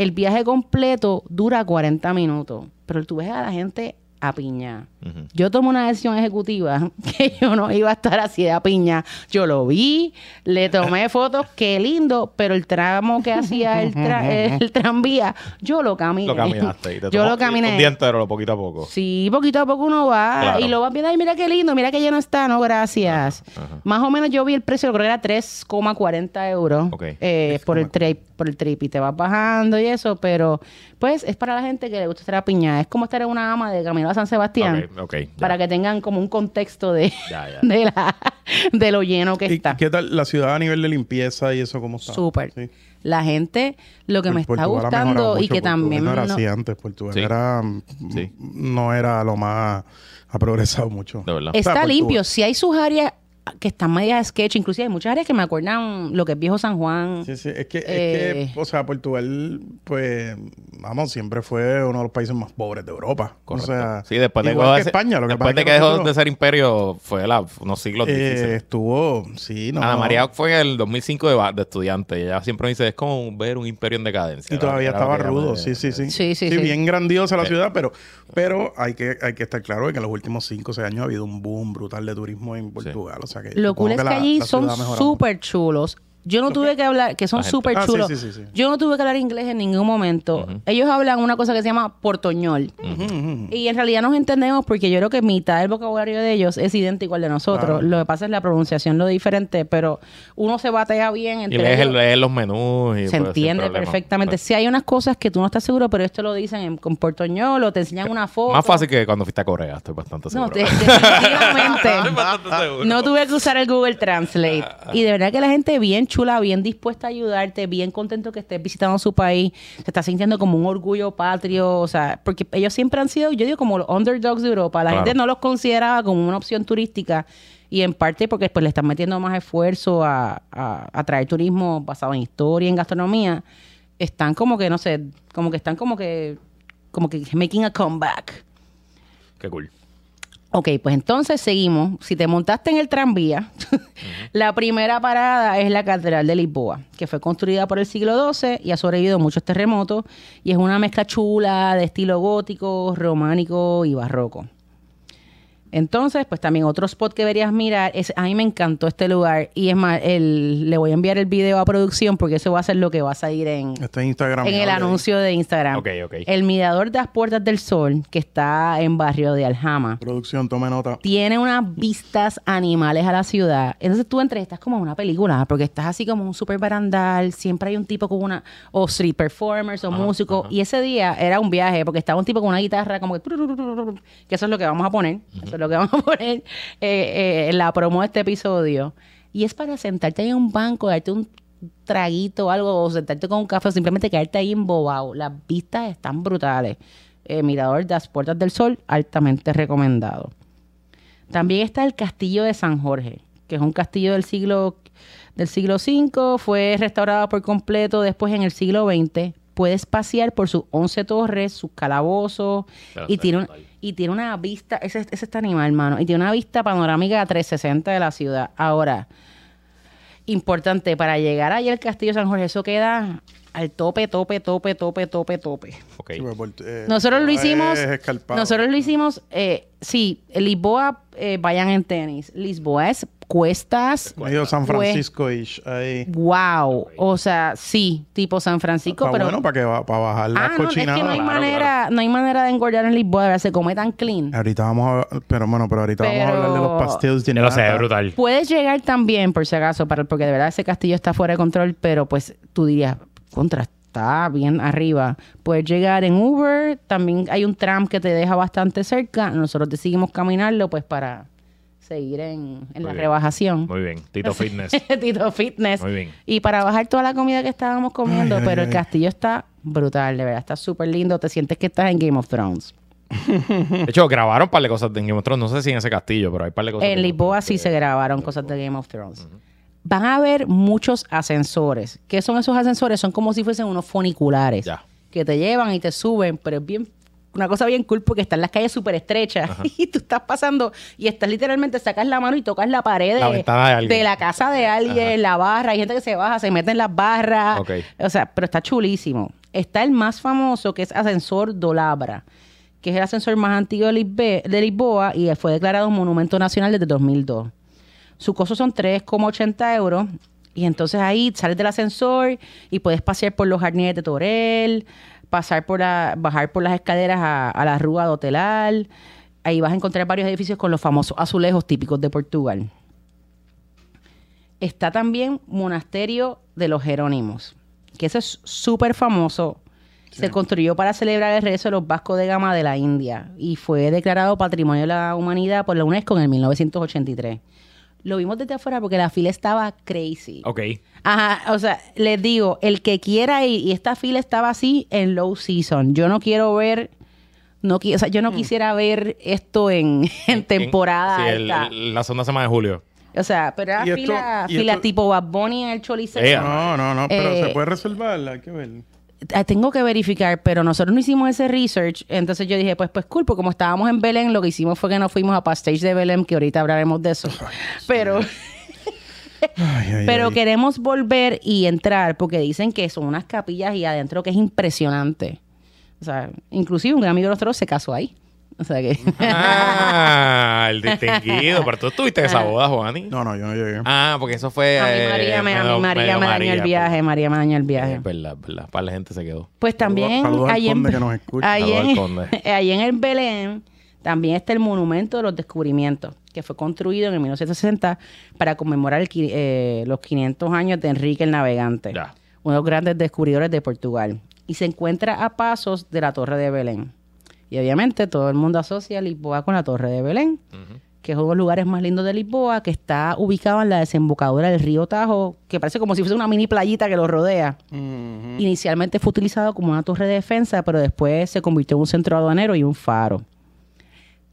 El viaje completo dura 40 minutos, pero tú ves a la gente a piña. Ujú. Yo tomé una decisión ejecutiva que yo no iba a estar así de a piña. Yo lo vi, le tomé fotos, qué lindo, pero el tramo que hacía el, tra- el tranvía, yo lo caminé. Lo caminaste. Y te yo lo caminé. Un día entero, poquito a poco. Sí, poquito a poco uno va Claro. y lo vas viendo. Ay, mira qué lindo, mira que ya no está, no, gracias. ajá. Más o menos yo vi el precio, creo que era 3,40 euros Ok. eh, por, el trip, por el trip. Y te vas bajando y eso, pero pues es para la gente que le gusta estar a piña. Es como estar en una ama de Camino San Sebastián. Ok, ok, ya. Para que tengan como un contexto de, Ya, ya. de, la, de lo lleno que ¿Y está. qué tal la ciudad a nivel de limpieza y eso cómo está? Súper. Sí. La gente, lo que me está Portugal gustando y que Portugal también... no era no- así antes. Portugal Sí. era... Sí. No era lo más... Ha progresado mucho. De verdad. O sea, Está limpio. Si hay sus áreas que están medias sketch, inclusive hay muchas áreas que me acuerdan lo que es Viejo San Juan. Sí, sí. Es que, es Eh. que, o sea, Portugal, pues, vamos, siempre fue uno de los países más pobres de Europa. Correcto. O sea, sí, después de, igual que España. Lo que después pasa de que dejó de ser imperio, fue la, unos siglos eh, difíciles. estuvo, sí, no. Ana María fue en el 2005 de, de estudiante y ella siempre me dice, es como ver un imperio en decadencia. Y Era- todavía era estaba rudo, sí, sí, sí. Sí, sí, sí. bien grandiosa la ciudad, pero, pero hay que, hay que estar claro de que en los últimos 5 o 6 años ha habido un boom brutal de turismo en Portugal. O sea que Lo cool es que la- allí son súper chulos. Yo no tuve que hablar, que son súper Ah, sí, chulos. sí, sí, sí. Yo no tuve que hablar inglés en ningún momento. Ellos hablan una cosa que se llama portoñol. Y en realidad nos entendemos porque yo creo que mitad del vocabulario de ellos es idéntico al de nosotros. Claro. Lo que pasa es la pronunciación lo diferente, pero uno se batea bien Y lees, ellos. el- lees los menús y se entiende perfectamente. Pues, Si hay unas cosas que tú no estás seguro, pero esto lo dicen en, con portoñol o te enseñan una foto. Más fácil que cuando fuiste a Corea, estoy bastante seguro. No, definitivamente. Estoy bastante seguro. No tuve que usar el Google Translate. Y de verdad que la gente bien chula, bien dispuesta a ayudarte, bien contento que estés visitando su país. Se está sintiendo como un orgullo patrio. O sea, porque ellos siempre han sido, yo digo, como los underdogs de Europa. La Claro. gente no los consideraba como una opción turística. Y en parte porque pues, le están metiendo más esfuerzo a, a, a traer turismo basado en historia, en gastronomía. Están como que, no sé, como que están como que, como que making a comeback. Qué cool. Ok, pues entonces seguimos. Si te montaste en el tranvía, la primera parada es la Catedral de Lisboa, que fue construida por el siglo XII y ha sobrevivido a muchos terremotos y es una mezcla chula de estilo gótico, románico y barroco. Entonces, pues también otro spot que deberías mirar es, a mí me encantó este lugar y es más, el, le voy a enviar el video a producción porque eso va a ser lo que va a salir en, Está en Instagram. en el anuncio de Instagram. Ok, ok. El mirador de las Puertas del Sol, que está en barrio de Aljama Producción, tome nota. tiene unas vistas animales a la ciudad. Entonces tú entras y estás como en una película, porque estás así como un super barandal, siempre hay un tipo con una, o street performers, o músicos. Y ese día era un viaje, porque estaba un tipo con una guitarra como que, que eso es lo que vamos a poner, eso lo que vamos a poner eh, eh, la promo de este episodio. Y es para sentarte ahí en un banco, darte un traguito o algo, o sentarte con un café, o simplemente quedarte ahí embobado. Las vistas están brutales. Eh, Mirador de las Puertas del Sol, altamente recomendado. También está el Castillo de San Jorge, que es un castillo del siglo del siglo V, fue restaurado por completo después en el siglo XX. Puedes pasear por sus 11 torres, sus calabozos, Pero y tiene, un- y tiene una vista, ese, ese está animal, hermano, y tiene una vista panorámica 360 de la ciudad. Ahora, importante, para llegar allá al Castillo San Jorge, eso queda al tope, tope, tope, tope, tope, tope. Ok. Sí, pues, por- eh, Nosotros lo hicimos. Es escarpado. Nosotros lo hicimos. Eh, sí, Lisboa, eh, vayan en tenis. Lisboa es cuestas. Medio San Francisco-ish ahí. Wow. O sea, sí, tipo San Francisco, Está pero. bueno para que va, para bajar la ah, no, es que no hay Claro, manera, no hay manera de engordar en Lisboa, se come tan clean. Ahorita vamos a pero bueno, pero ahorita vamos a hablar de los pastilles de lo sé, brutal. Puedes llegar también, por si acaso, para, porque de verdad ese castillo está fuera de control, pero pues tú dirías, contra, está bien arriba. Puedes llegar en Uber, también hay un tram que te deja bastante cerca. Nosotros decidimos caminarlo pues para seguir en, en la bien. rebajación. Muy bien. Tito Fitness. Tito Fitness. Muy bien. Y para bajar toda la comida que estábamos comiendo, Ay, ay, pero el ay. castillo está brutal, de verdad, está súper lindo. Te sientes que estás en Game of Thrones. De hecho, grabaron un par de cosas de Game of Thrones. No sé si en ese castillo, pero hay un par de cosas. En Lisboa sí se grabaron cosas de Game of Thrones. van a haber muchos ascensores. ¿Qué son esos ascensores? Son como si fuesen unos funiculares Ya. que te llevan y te suben, pero es bien una cosa bien cool porque están las calles súper estrechas y tú estás pasando y estás literalmente, sacas la mano y tocas la pared de, la casa de alguien, la barra, hay gente que se baja, se mete en las barras, Ok. o sea, pero está chulísimo. Está el más famoso que es Ascensor Dolabra, que es el ascensor más antiguo de, Lisboa y fue declarado un monumento nacional desde 2002. Su costo son 3,80 euros. Y entonces ahí sales del ascensor y puedes pasear por los jardines de Torel, pasar por la, bajar por las escaleras a, a la Rúa de Hotelar. Ahí vas a encontrar varios edificios con los famosos azulejos típicos de Portugal. Está también Monasterio de los Jerónimos, que ese es súper famoso. Se construyó para celebrar el regreso de los vascos de Gama de la India y fue declarado Patrimonio de la Humanidad por la UNESCO en el 1983. Lo vimos desde afuera porque la fila estaba crazy. Ok. Ajá, o sea, les digo, el que quiera ir, y esta fila estaba así en low season. Yo no quiero ver, no o sea, yo no quisiera ver esto en, en temporada Sí, el- alta. el- la segunda semana de julio. O sea, pero era esto- fila, fila esto- tipo Bad Bunny en el Choliseo. No, no, no, pero Eh, se puede reservar, hay que ver. Ah, Tengo que verificar, pero nosotros no hicimos ese research. Entonces yo dije, pues, pues cool, porque como estábamos en Belén, lo que hicimos fue que nos fuimos a Pastage de Belén, que ahorita hablaremos de eso. pero Ay, ay, pero queremos volver y entrar, porque dicen que son unas capillas y adentro que es impresionante. O sea, inclusive un amigo de nosotros se casó ahí. O sea que... Ah, el distinguido. Pero tú estuviste en esa boda, Juani. No, no, yo no llegué. Ah, porque eso fue. a mí eh, María me, a mí medio- María me dañó el María, viaje, María me dañó el pues. viaje. Es verdad, es verdad. Para la gente se quedó. Pues también saludos al ahí en, conde que nos escucha. ahí Saludos al en- conde. ahí en el Belén también está el Monumento de los Descubrimientos, que fue construido en el 1960 para conmemorar el eh, los 500 años de Enrique el Navegante, Ya. uno de los grandes descubridores de Portugal. Y se encuentra a pasos de la Torre de Belén. Y obviamente todo el mundo asocia Lisboa con la Torre de Belén, que es uno de los lugares más lindos de Lisboa, que está ubicado en la desembocadura del río Tajo, que parece como si fuese una mini playita que lo rodea. Inicialmente fue utilizado como una torre de defensa, pero después se convirtió en un centro aduanero y un faro.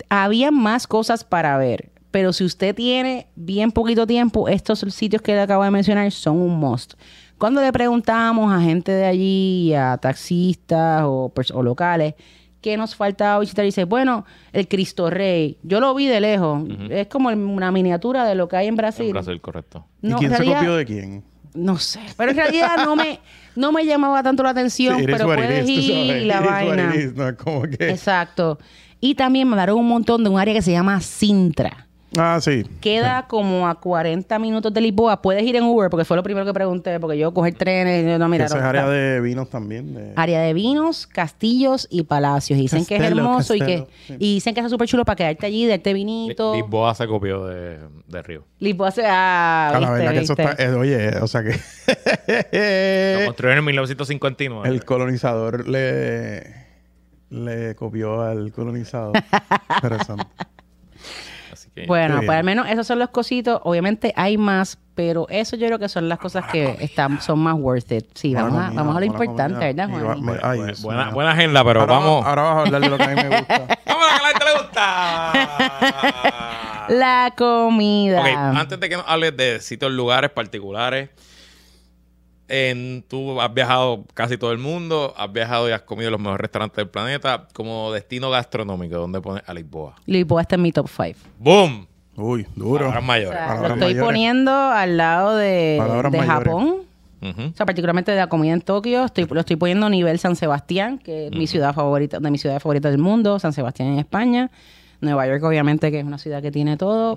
Había más cosas para ver, pero si usted tiene bien poquito tiempo, estos sitios que le acabo de mencionar son un must. Cuando le preguntábamos a gente de allí, a taxistas o, o locales, qué nos faltaba visitar, dice, bueno, el Cristo Rey, yo lo vi de lejos, es como una miniatura de lo que hay en Brasil. En Brasil, correcto. ¿Y No, quién en se copió de quién? no sé, pero en realidad no me, no me llamaba tanto la atención, Sí, pero puedes ir sabes. y la vaina. is, No como que... Exacto. Y también me hablaron un montón de un área que se llama Sintra. Ah, sí. Queda como a 40 minutos de Lisboa. Puedes ir en Uber, porque fue lo primero que pregunté, porque yo coger trenes, yo no, mira, Esa es área está- de vinos también. De... área de vinos, castillos y palacios. Y dicen que es Castelo, hermoso y que sí. y dicen que está súper chulo para quedarte allí, darte vinito. Li- Lisboa se copió de, de Río. Lisboa se... Ah, A la viste, verdad que eso está... eh, oye, o sea Lo que... construyeron en 1959. el colonizador le... Le copió al colonizador. Interesante. Que, Bueno, pues al menos esos son los cositos. Obviamente hay más, pero eso yo creo que son las cosas que están, son más worth it. Sí, vamos a, vamos a lo importante, comida. ¿verdad, Juan? ay, buena, agenda, pero ahora, vamos. Ahora vas a hablar de lo que a mí me gusta. ¡Vamos a lo que a la gente le gusta! La comida. Ok, antes de que nos hables de sitios, lugares particulares, en, tú has viajado casi todo el mundo, has viajado y has comido los mejores restaurantes del planeta. Como destino gastronómico, ¿dónde pones a Lisboa? Lisboa está en mi top 5. ¡Boom! Uy, duro. Palabras O mayores. sea, lo Palabras estoy mayores. poniendo al lado de, Palabras de mayores. Japón. Ujú. O sea, particularmente de la comida en Tokio. Estoy, lo estoy poniendo a nivel San Sebastián, que es mi ciudad favorita, de mis ciudades favoritas del mundo. San Sebastián en España. Nueva York, obviamente, que es una ciudad que tiene todo.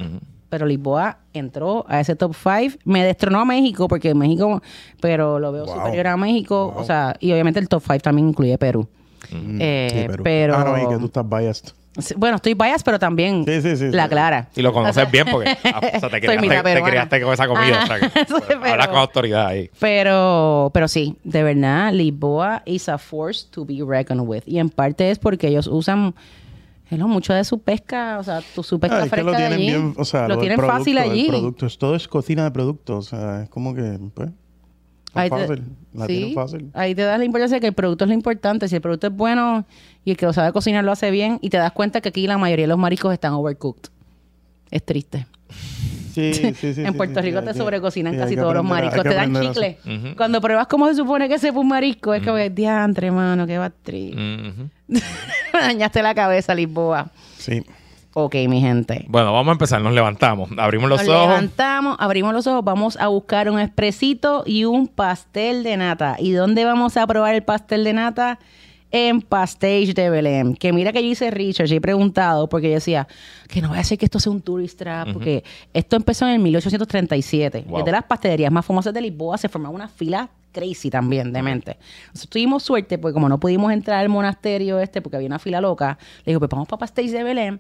Pero Lisboa entró a ese top 5. Me destronó a México, porque México, pero lo veo Wow. superior a México. Wow. O sea, y obviamente el top 5 también incluye Perú. Mm, Eh, sí, Perú. pero- Ah, no, y que tú estás biased. Bueno, estoy biased, pero también Sí, sí, sí, la sí. clara. Y lo conoces O sea, bien porque ah, o sea, te, soy criaste, mitad te peruana. criaste con esa comida. Ajá. o sea, que, Sí, pero- Hablas con autoridad ahí. Pero, pero sí, de verdad, Lisboa is a force to be reckoned with. Y en parte es porque ellos usan hello, mucho de su pesca, o sea, tu, su pesca Ah, es que fresca lo tienen allí. bien, o sea, lo tienen producto, fácil allí. producto. Es- todo es cocina de producto, o sea, es como que, pues, Ahí es te- fácil. La sí, tienen fácil. Ahí te das la importancia de que el producto es lo importante. Si el producto es bueno y el que lo sabe cocinar lo hace bien, y te das cuenta que aquí la mayoría de los mariscos están overcooked. Es triste. Sí, sí, sí. en Puerto Rico te sobrecocinan casi todos los mariscos. Te dan chicle. Cuando pruebas cómo se supone que sepa un marisco, es como que diantre, mano, qué batriz. Me dañaste la cabeza, Lisboa. Sí. Ok, mi gente. Bueno, vamos a empezar. Nos levantamos. Abrimos los Nos ojos. levantamos, abrimos los ojos, vamos a buscar un expresito y un pastel de nata. ¿Y dónde vamos a probar el pastel de nata? En Pastage de Belém. Que mira que yo hice research y he preguntado porque yo decía que no voy a ser que esto sea un tourist trap, porque esto empezó en el 1837. Wow. Es de las pastelerías más famosas de Lisboa. Se formaba una fila crazy también, demente. Entonces tuvimos suerte, porque como no pudimos entrar al monasterio este porque había una fila loca, le digo, pues vamos para Pastage de Belém.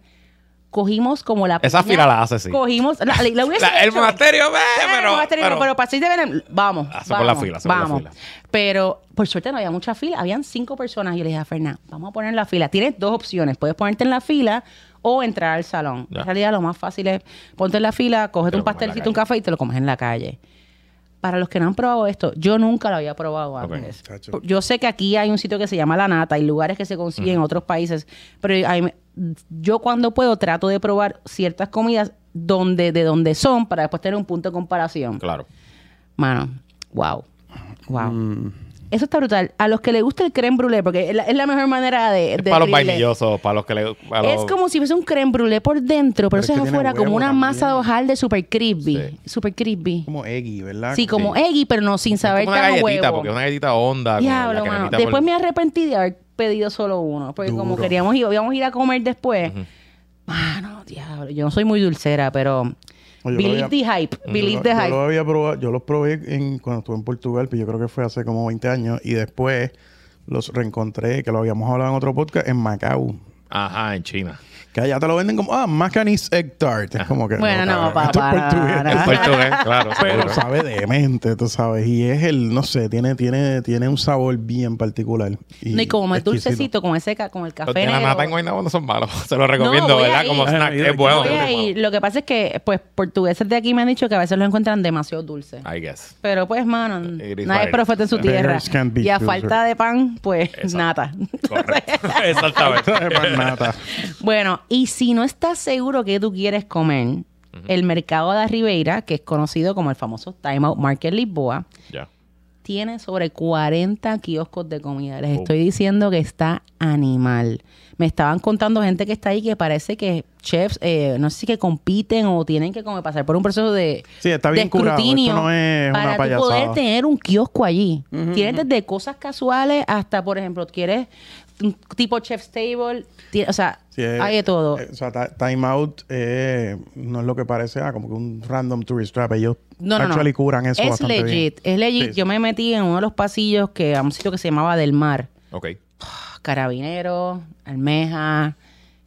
Cogimos como la Esa fila la hace, sí. Cogimos, la, la hubiese La- el monasterio, ve, Ah, pero- el monasterio, pero- pero, de Belén, vamos. Hace por vamos, la fila, hace por la vamos. fila. Pero por suerte no había mucha fila, habían cinco personas. Y yo le dije a Fernán, vamos a poner en la fila. Tienes dos opciones, puedes ponerte en la fila o entrar al salón. Ya. En realidad lo más fácil es ponte en la fila, cógete un pastelcito, un café y te lo comes en la calle. Para los que no han probado esto, yo nunca lo había probado antes. Yo sé que aquí hay un sitio que se llama La Nata, hay lugares que se consiguen en otros países, pero hay- yo cuando puedo trato de probar ciertas comidas donde de donde son para después tener un punto de comparación. Claro. Mano, wow. Wow. Eso está brutal. A los que les gusta el creme brûlée, porque es la, es la mejor manera de, Es para los vainillosos, para los que le. para los- Es como si fuese un creme brûlée por dentro, pero, Pero es eso es afuera como una también. masa de hojaldre super crispy. Sí. Super crispy. Como eggy, ¿verdad? Sí, como eggy, pero no sin es saber como una galletita, huevo. porque es una galletita honda. Diablo, mano. Después por- me arrepentí de haber pedido solo uno, porque como queríamos ir, íbamos a ir a comer después. Mano, diablo, yo no soy muy dulcera, pero yo believe the hype, believe yo, the yo hype. lo había probado, yo los probé en, cuando estuve en Portugal, pero yo creo que fue hace como 20 años. Y después los reencontré, que lo habíamos hablado en otro podcast, en Macao. Ajá, en China. Que allá te lo venden como, ah, Macanese Egg Tart. Es como que. Bueno, no, cabrón, esto es papá, portugués. no, no. En portugués, claro. Pero sabe demente, tú sabes. Y es el, no sé, tiene, tiene, tiene un sabor bien particular. No, y como más exquisito. dulcecito, con ese con el café Los de nata en Guaynabo no son malos. Se los recomiendo, No, ¿verdad? Como snack. Es bueno. Es. Lo que pasa es que, pues, portugueses de aquí me han dicho que a veces los encuentran demasiado dulces. bueno. I guess. Pero pues, mano, is nadie es profeta en su tierra. Y a falta de pan, pues, Exacto. nata. Correcto. Exactamente. Más nata. Bueno, y si no estás seguro que tú quieres comer, el mercado de Ribeira, que es conocido como el famoso Time Out Market Lisboa, tiene sobre 40 kioscos de comida. Les Oh. estoy diciendo que está animal. Me estaban contando gente que está ahí que parece que chefs, eh, no sé si que compiten o tienen que como pasar por un proceso de, Sí, está bien de escrutinio Esto no es para una payasada. poder tener un kiosco allí. Tienes desde cosas casuales hasta, por ejemplo, quieres tipo chef's table, o sea, Sí, es- hay de todo. eh, o sea, Time Out eh, no es lo que parece, ah, como que un random tourist trap. Ellos No, no, no. actually curan eso es bastante legit, bien. es legit. Sí, sí. Yo me metí en uno de los pasillos que a un sitio que se llamaba Del Mar. Ok. Carabineros, almeja.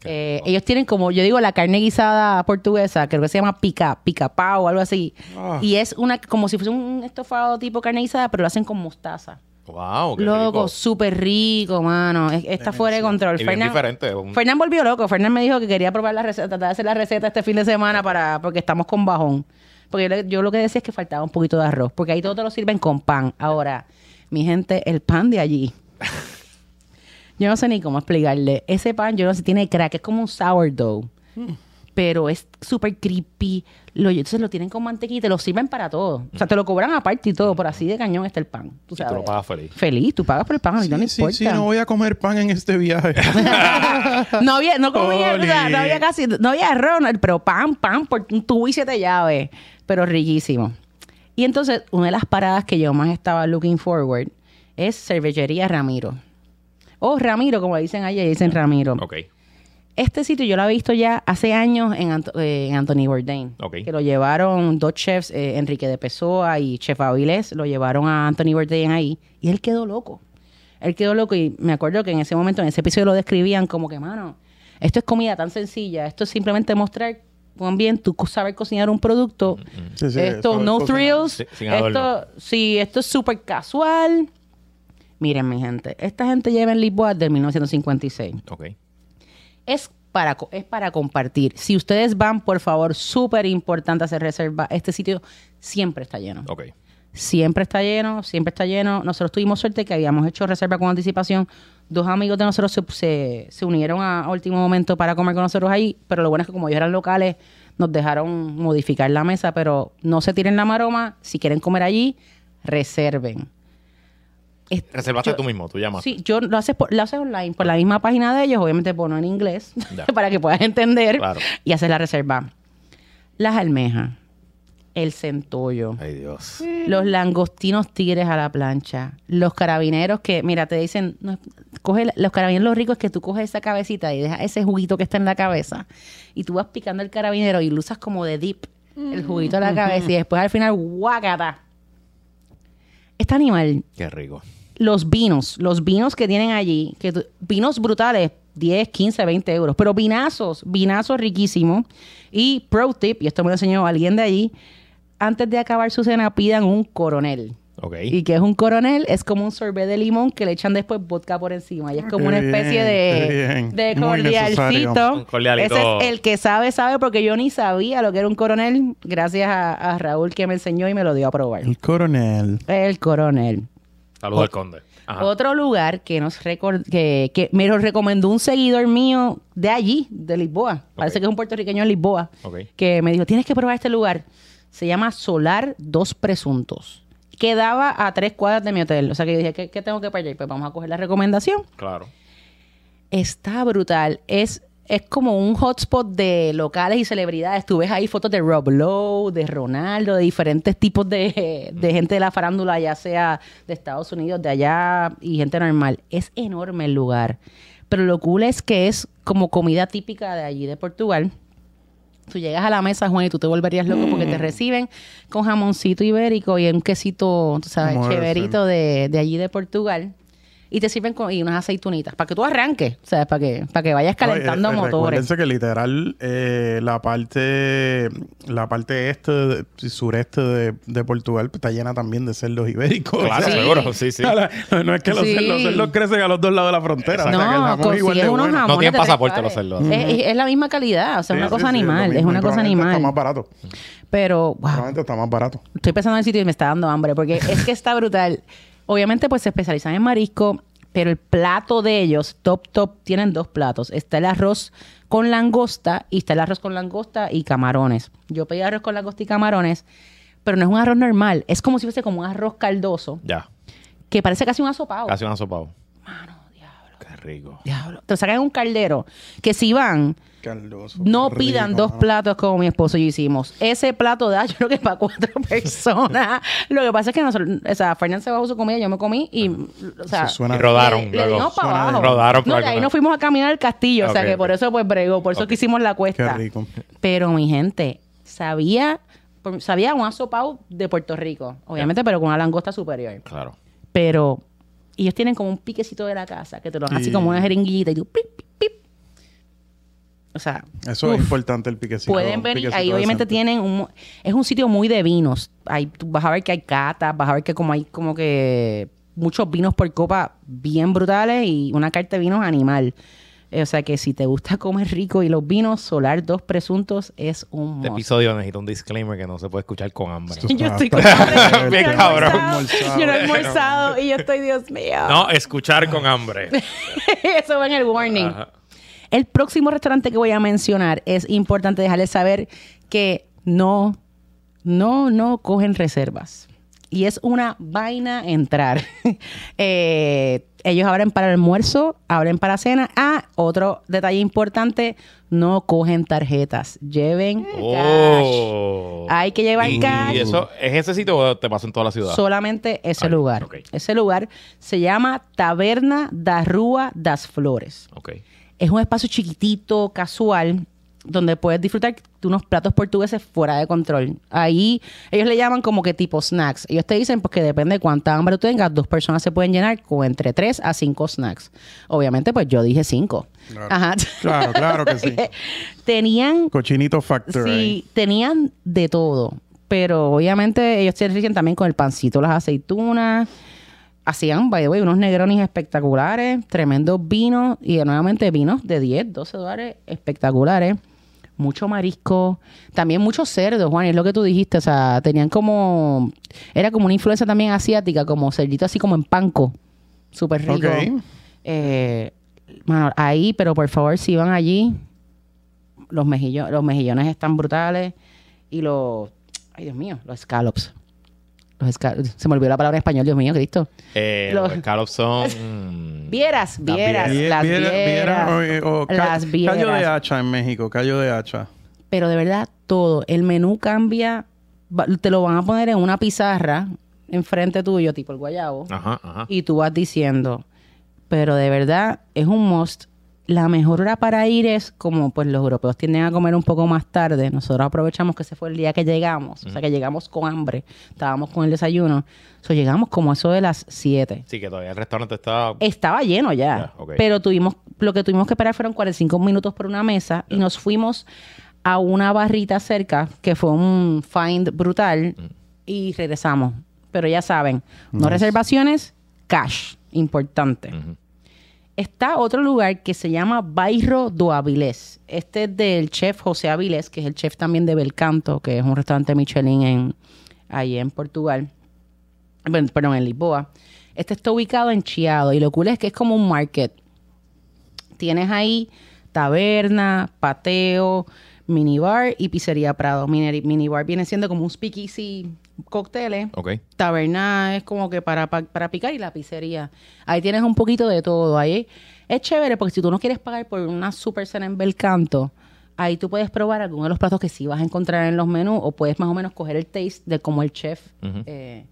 Eh, ellos tienen como, yo digo, la carne guisada portuguesa, creo que se llama pica, pica pao o algo así. Ah. Y es una, como si fuese un estofado tipo carne guisada, pero lo hacen con mostaza. Wow, qué Loco, rico. súper rico, mano. Es- Está fuera de control. Diferente. un- Fernán volvió loco. Fernán me dijo que quería probar la receta, tratar de hacer la receta este fin de semana para, porque estamos con bajón. Porque yo, le- yo lo que decía es que faltaba un poquito de arroz, porque ahí todo te lo sirven con pan. Ahora, mi gente, el pan de allí. yo no sé ni cómo explicarle. Ese pan, yo no sé, tiene crack, es como un sourdough. Pero es súper creepy. Lo, entonces lo tienen con mantequilla y te lo sirven para todo. O sea, te lo cobran aparte y todo. Por así de cañón está el pan. Tú Y sabes. tú lo pagas feliz. Feliz, tú pagas por el pan, a mí no me Sí, importa. sí, no voy a comer pan en este viaje. No había, no comía, Oli. o sea, no había casi, no había arroz, pero pan, pan, por un tubo y siete llaves, pero riquísimo. Y entonces, una de las paradas que yo más estaba looking forward es Cervecería Ramiro. O Ramiro, como dicen allá, dicen Ramiro. Ok. Este sitio yo lo he visto ya hace años en, Anto- eh, en Anthony Bourdain. Ok. Que lo llevaron dos chefs, eh, Enrique de Pessoa y Chef Avilés, lo llevaron a Anthony Bourdain ahí. Y él quedó loco. Él quedó loco y me acuerdo que en ese momento, en ese episodio lo describían como que, mano, esto es comida tan sencilla. Esto es simplemente mostrar cuán bien tú saber cocinar un producto. Sí, sí, esto, no cocinar. thrills. Sí, sin adorno. esto, sí, esto es súper casual. Miren, mi gente, esta gente lleva en Lisboa desde 1956 Ok. Es para, es para compartir. Si ustedes van, por favor, súper importante hacer reserva. Este sitio siempre está lleno. Ok. Siempre está lleno, siempre está lleno. Nosotros tuvimos suerte que habíamos hecho reserva con anticipación. Dos amigos de nosotros se, se- se unieron a, a último momento para comer con nosotros ahí, pero lo bueno es que como ellos eran locales, nos dejaron modificar la mesa, pero no se tiren la maroma. Si quieren comer allí, reserven. Es- Reservaste yo- tú mismo, tú llamas. Sí, yo lo haces, por- lo haces online por la misma página de ellos, obviamente ponlo en inglés para que puedas entender Claro. y haces la reserva. Las almejas, el centollo, Ay, Dios. los langostinos tigres a la plancha, los carabineros que, mira, te dicen, no, coge los carabineros lo rico es que tú coges esa cabecita y dejas ese juguito que está en la cabeza y tú vas picando el carabinero y lo usas como de dip, el juguito de la cabeza y después al final, guácata. Este animal Qué rico. Los vinos, los vinos que tienen allí, que vinos brutales, 10, 15, 20 euros, pero vinazos, vinazos riquísimos. Y pro tip, y esto me lo enseñó alguien de allí, antes de acabar su cena pidan un coronel. Ok. ¿Y que es un coronel? Es como un sorbet de limón que le echan después vodka por encima. Y es como Qué una especie bien, de, qué bien. de cordialcito. Ese es el que sabe, sabe, porque yo ni sabía lo que era un coronel, gracias a, a Raúl que me enseñó y me lo dio a probar. El coronel. El coronel. Saludos al conde. Ajá. Otro lugar que nos recor- que, que me lo recomendó un seguidor mío de allí, de Lisboa. Parece que es un puertorriqueño en Lisboa. Ok. Que me dijo, tienes que probar este lugar. Se llama Solar Dos Presuntos. Quedaba a tres cuadras de mi hotel. O sea que yo dije, ¿qué, qué tengo que para allá? Pues vamos a coger la recomendación. Claro. Está brutal. Es, es como un hotspot de locales y celebridades. Tú ves ahí fotos de Rob Lowe, de Ronaldo, de diferentes tipos de, de gente de la farándula, ya sea de Estados Unidos, de allá y gente normal. Es enorme el lugar. Pero lo cool es que es como comida típica de allí, de Portugal. Tú llegas a la mesa, Juan, y tú te volverías loco porque te reciben con jamoncito ibérico y un quesito, tú sabes, chéverito de, de allí de Portugal. Y te sirven con y unas aceitunitas para que tú arranques, ¿sabes? Para que, para que vayas calentando Oye, eh, motores. Recuérdense que literal eh, la parte la parte este, de- sureste de, de Portugal pues, está llena también de cerdos ibéricos. Claro, O sea, seguro. Sí, sí. no, no es que los, Sí. cerdos, los cerdos crecen a los dos lados de la frontera. o sea, que el No, jamón es igual consigues de unos bueno. jamones No tienen pasaporte los cerdos. Es, es- es la misma calidad, o sea, Sí, una sí, cosa animal, es una Y cosa animal. Está más barato. Pero, wow, Probablemente está más barato. estoy pensando en el sitio y me está dando hambre porque es que está brutal. Obviamente, pues se especializan en marisco, pero el plato de ellos, top, top, tienen dos platos. Está el arroz con langosta y está el arroz con langosta y camarones. Yo pedí arroz con langosta y camarones, pero no es un arroz normal. Es como si fuese como un arroz caldoso, Ya. que parece casi un asopado. Casi un asopado. Mano, diablo. Qué rico. Diablo. Te sacan un caldero. Que si van, Caldoso, no pidan rico, dos mano. platos como mi esposo y yo hicimos. Ese plato da, yo creo que para cuatro personas. Lo que pasa es que nosotros, o sea, Fernan se bajó su comida, yo me comí y, o sea, Eso suena- Y rodaron le, le luego. dimos para Suena abajo. Rodaron no, de ahí nos fuimos a caminar al castillo, o sea que por eso pues bregó, por eso Ok. que hicimos la cuesta. Qué rico. Pero mi gente, sabía, sabía un asopao de Puerto Rico, obviamente, pero con una langosta superior. Claro. Pero ellos tienen como un piquecito de la casa, que te lo dan así como una jeringuillita y tú, pip, pip. O sea, Eso uf. es importante el piquecito. Pueden venir, piquecito ahí obviamente tienen un, es un sitio muy de vinos. Ahí tú vas a ver que hay catas, vas a ver que como hay como que muchos vinos por copa bien brutales y una carta de vinos animal. Eh, O sea que si te gusta comer rico y los vinos, Solar Dos Presuntos es un Este must. episodio necesita un disclaimer que no se puede escuchar con hambre. Yo estoy con hambre, yo no he Bien cabrón. almorzado, Yo no he almorzado y yo estoy, Dios mío. No, escuchar con hambre. Eso va en el warning. Ajá. El próximo restaurante que voy a mencionar es importante dejarles saber que no, no, no cogen reservas. Y es una vaina entrar. Eh, ellos abren para almuerzo, abren para cena. Ah, otro detalle importante, no cogen tarjetas. Lleven cash. Oh. Hay que llevar ¿Y, cash. ¿Y eso es ese sitio o te pasa en toda la ciudad? Solamente ese lugar. Ese lugar se llama Taberna da Rua das Flores. ok. Es un espacio chiquitito, casual, donde puedes disfrutar de unos platos portugueses fuera de control. Ahí ellos le llaman como que tipo snacks. Ellos te dicen pues que depende de cuánta hambre tú tengas, dos personas se pueden llenar con entre tres a cinco snacks. Obviamente pues yo dije cinco. Claro. Ajá. Claro, claro que sí. Tenían Cochinito Factor. Sí, tenían de todo. Pero obviamente ellos se rigen también con el pancito, las aceitunas. Hacían, by the way, unos negronis espectaculares, tremendos vinos y nuevamente vinos de 10, 12 dólares espectaculares. Mucho marisco, también muchos cerdos, Juan, y es lo que tú dijiste, o sea, tenían como, era como una influencia también asiática, como cerdito así como en panco, súper rico. Ok. Eh, ahí, pero por favor, si van allí, los, mejillo- los mejillones están brutales y los, ay Dios mío, los scallops. Los se me olvidó la palabra en español, Dios mío, Cristo. Eh, Los- los scallops son... Vieras, Las vieras, vieras. las Viera- vieras, viera- o- o ca- las vieras. Callo de hacha en México, callo de hacha. Pero de verdad, todo. El menú cambia. Te lo van a poner en una pizarra enfrente tuyo, tipo el guayabo. Ajá, ajá. Y tú vas diciendo. Pero de verdad, es un must. La mejor hora para ir es como pues los europeos tienden a comer un poco más tarde. Nosotros aprovechamos que ese fue el día que llegamos. O sea, que llegamos con hambre. Estábamos con el desayuno. O sea, llegamos como eso de las 7. Sí, que todavía el restaurante está... Estaba lleno ya. Ya, ok. Pero tuvimos, lo que tuvimos que esperar fueron 45 minutos por una mesa y nos fuimos a una barrita cerca, que fue un find brutal, Mm. y regresamos. Pero ya saben, no reservaciones, cash, importante. Está otro lugar que se llama Bairro do Avilés. Este es del chef José Avilés, que es el chef también de Belcanto, que es un restaurante Michelin en, ahí en Portugal. Bueno, Perdón, en Lisboa. Este está ubicado en Chiado y lo cool es que es como un market. Tienes ahí taberna, pateo, minibar y pizzería Prado. Mini- Minibar viene siendo como un speakeasy cócteles. Ok. Taberna es como que para, pa- para picar y la pizzería. Ahí tienes un poquito de todo. Ahí es chévere porque si tú no quieres pagar por una super cena en Belcanto, ahí tú puedes probar algunos de los platos que sí vas a encontrar en los menús o puedes más o menos coger el taste de cómo el chef. Eh,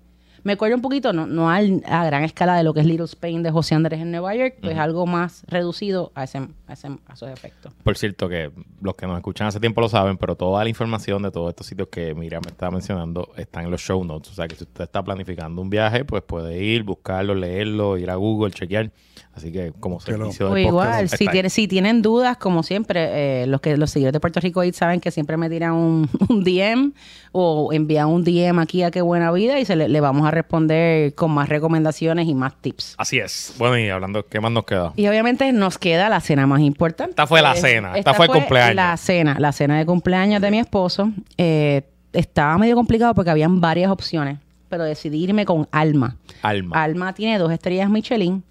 me acuerdo un poquito, no, no al- a gran escala de lo que es Little Spain de José Andrés en Nueva York, pues algo más reducido a, ese, a, ese- a esos efectos. Por cierto, que los que nos escuchan hace tiempo lo saben, pero toda la información de todos estos sitios que Miriam me estaba mencionando está en los show notes. O sea que si usted está planificando un viaje, pues puede ir, buscarlo, leerlo, ir a Google, chequear. Así que como lo- servicio O de igual, si, tiene, si tienen dudas, como siempre, eh, los que los seguidores de Puerto Rico ahí saben que siempre me tiran un, un DM o envían un DM aquí a Qué Buena Vida y se le, le vamos a responder con más recomendaciones y más tips. Así es. Bueno, y hablando, ¿qué más nos queda? Y obviamente nos queda la cena más importante. Esta fue la Eh, cena, esta fue el cumpleaños. La cena, la cena de cumpleaños de mi esposo. Eh, estaba medio complicado porque habían varias opciones, pero decidí irme con Alma. Alma. Alma tiene dos estrellas Michelin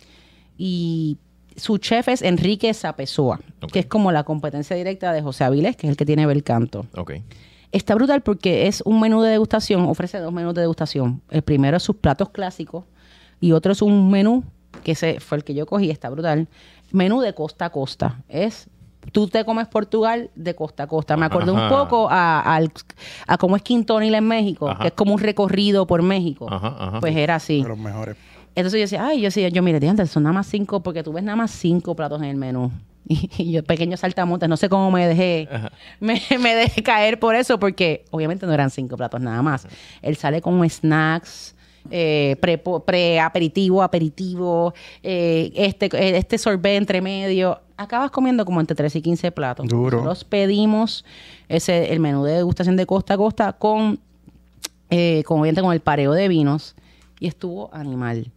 y su chef es Enrique Sapesúa, Ok. que es como la competencia directa de José Avilés, que es el que tiene Belcanto. Ok. Está brutal porque es un menú de degustación, ofrece dos menús de degustación. El primero es sus platos clásicos y otro es un menú que ese fue el que yo cogí, está brutal. Menú de costa a costa. Es tú te comes Portugal de costa a costa. Me acordé un poco a, cómo es Quintonil en México, Ajá. que es como un recorrido por México. Ajá, ajá. Pues era así. De los mejores. Entonces yo decía, ay, yo decía, yo mire, diantre, son nada más cinco, porque tú ves nada más cinco platos en el menú. Y, yo, pequeño saltamontes, no sé cómo me dejé, me, me dejé caer por eso, porque obviamente no eran cinco platos nada más. Él sale con snacks, eh, pre, pre-aperitivo, aperitivo, eh, este, eh, este sorbet entre medio. Acabas comiendo como entre 13 y 15 platos. Duro. Nosotros pedimos ese, el menú de degustación de costa a costa con eh, obviamente con el pareo de vinos y estuvo animal.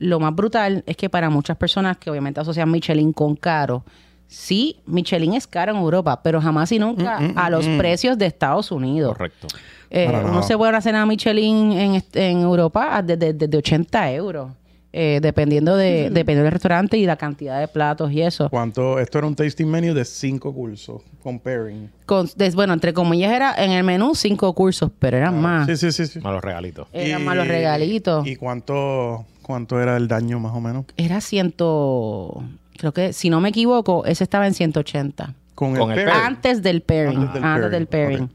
Lo más brutal es que para muchas personas que obviamente asocian Michelin con caro, sí, Michelin es caro en Europa, pero jamás y nunca a los precios de Estados Unidos. Correcto. Eh, nada. se puede hacer a Michelin en, en Europa a- desde desde 80 euros, eh, dependiendo, de, dependiendo del restaurante y la cantidad de platos y eso. ¿Cuánto? Esto era un tasting menu de cinco cursos. Comparing. Con, bueno, entre comillas era en el menú cinco cursos, pero eran más. Sí, sí, sí. sí. Malos regalitos. Eran Y- más los regalitos. ¿Y cuánto, cuánto era el daño más o menos? Era ciento... Creo que, si no me equivoco, ese estaba en 180. Con, Con el pairing. pairing. Antes del pairing. Antes del Antes pairing, del pairing. ok.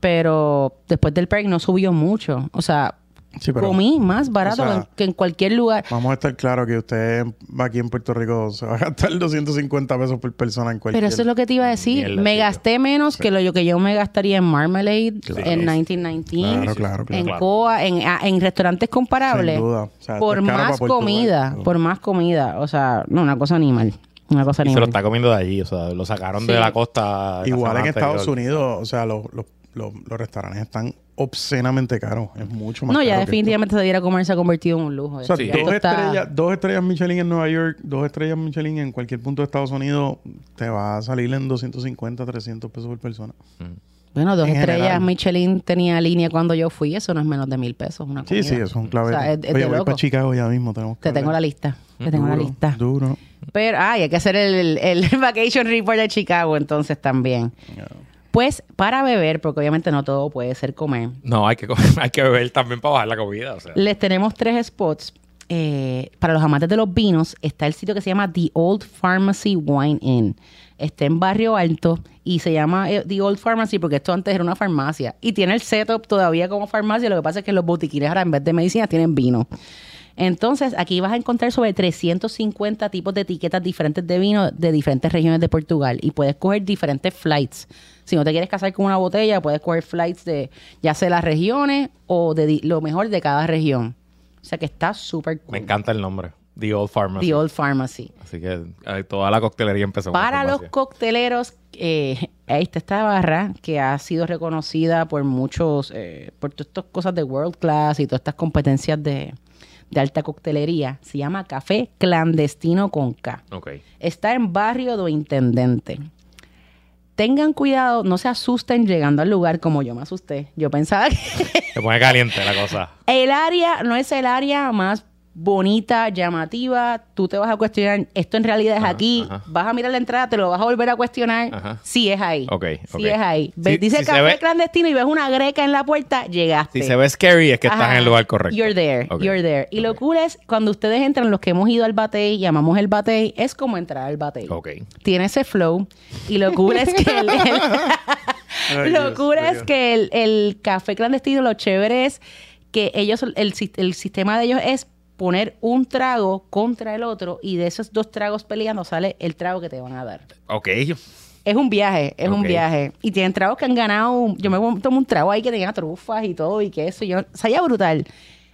Pero después del pairing no subió mucho. O sea, Sí, pero comí más barato o sea, que en- cualquier lugar. vamos a estar claros que usted aquí en Puerto Rico se va a gastar 250 pesos por persona en cualquier... Pero eso es lo que te iba a decir. Mierda, me gasté menos que lo que yo me gastaría en Marmalade, Claro. en 1919, Claro, claro, claro. en Claro. Coa, en, a- en restaurantes comparables. Sin duda. O sea, por más comida, por más comida. O sea, no, una cosa animal. Una cosa Y se lo está comiendo de allí, o sea, lo sacaron de la costa. Igual en Estados. Unidos, o sea, los, los, los, los restaurantes están obscenamente caros. Es mucho más No, caro ya que definitivamente se diera a comer se ha convertido en un lujo. esto. O sea, Sí. dos, está- estrellas, dos estrellas Michelin en Nueva York, dos estrellas Michelin en cualquier punto de Estados Unidos, te va a salir en 250, 300 pesos por persona. Bueno, dos en estrellas general. Michelin tenía línea cuando yo fui. Eso no es menos de mil pesos. Una Sí, comida. sí, eso es un clave. O sea, es- es de Oye, voy loco. para Chicago ya mismo. Tenemos que Te tengo la lista. Te tengo la lista. Duro. Pero, ah, y hay que hacer el, el Vacation Report de Chicago entonces también. Pues para beber, porque obviamente no todo puede ser comer, No, hay que, comer- hay que beber también para bajar la comida. O sea. les tenemos tres spots. Eh, para los amantes de los vinos, está el sitio que se llama The Old Pharmacy Wine Inn. Está en Barrio Alto y se llama eh, The Old Pharmacy porque esto antes era una farmacia. Y tiene el setup todavía como farmacia. Lo que pasa es que los botiquines ahora en vez de medicina tienen vino. Entonces, aquí vas a encontrar sobre 350 tipos de etiquetas diferentes de vino de diferentes regiones de Portugal y puedes coger diferentes flights. Si no te quieres casar con una botella, puedes coger flights de ya sea las regiones o de lo mejor de cada región. O sea que está súper cool. Me encanta el nombre. The Old Pharmacy. The Old Pharmacy. Así que eh, toda la coctelería empezó Para los cocteleros, eh, ahí está esta barra que ha sido reconocida por muchos, eh, por todas estas cosas de World Class y todas estas competencias de, de alta coctelería. Se llama Café Clandestino con K. Ok. Está en Barrio do Intendente. Tengan cuidado, no se asusten llegando al lugar como yo me asusté. Yo pensaba que Se pone caliente la cosa. el área no es el área más bonita, llamativa. Tú te vas a cuestionar, esto en realidad es Ajá, aquí. ajá. Vas a mirar la entrada, te lo vas a volver a cuestionar. Ajá. Sí es ahí. Ok, Sí ok. es ahí. Ves, Si- dice si café ve- clandestino y ves una greca en la puerta, llegaste. Si se ve scary es que estás en el lugar correcto. You're there, you're there. Y lo Ok. cool es, cuando ustedes entran, los que hemos ido al batey, llamamos el batey, es como entrar al batey. Ok. Tiene ese flow. Y lo cool es que el, lo Dios cool es que el, el café clandestino, lo chévere es que ellos, el, el sistema de ellos es poner un trago contra el otro y de esos dos tragos peleando sale el trago que te van a dar. Ok. Es un viaje, es un viaje. Y tienen tragos que han ganado. Yo me tomo un trago ahí que tenía trufas y todo y que eso. Yo, sabía brutal.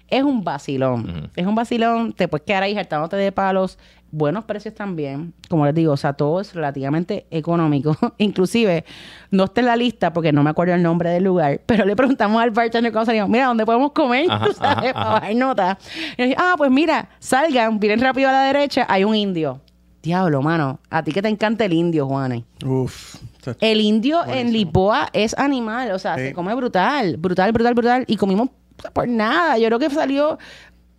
Es un vacilón. Es un vacilón. Te puedes quedar ahí hartándote de palos. Buenos precios también. Como les digo, o sea, todo es relativamente económico. Inclusive, no está en la lista porque no me acuerdo el nombre del lugar, pero le preguntamos al bartender cuando salimos, mira, ¿dónde podemos comer? Ajá, Tú sabes, ajá, para ajá. bajar nota. Y dije, ah, pues mira, salgan, miren rápido a la derecha, hay un indio. Diablo, mano. A ti que te encanta el indio, Juanes. Uf. El indio en Buenísimo. Lisboa es animal, o sea, Sí. se come brutal, brutal, brutal, brutal. Y comimos por nada. Yo creo que salió,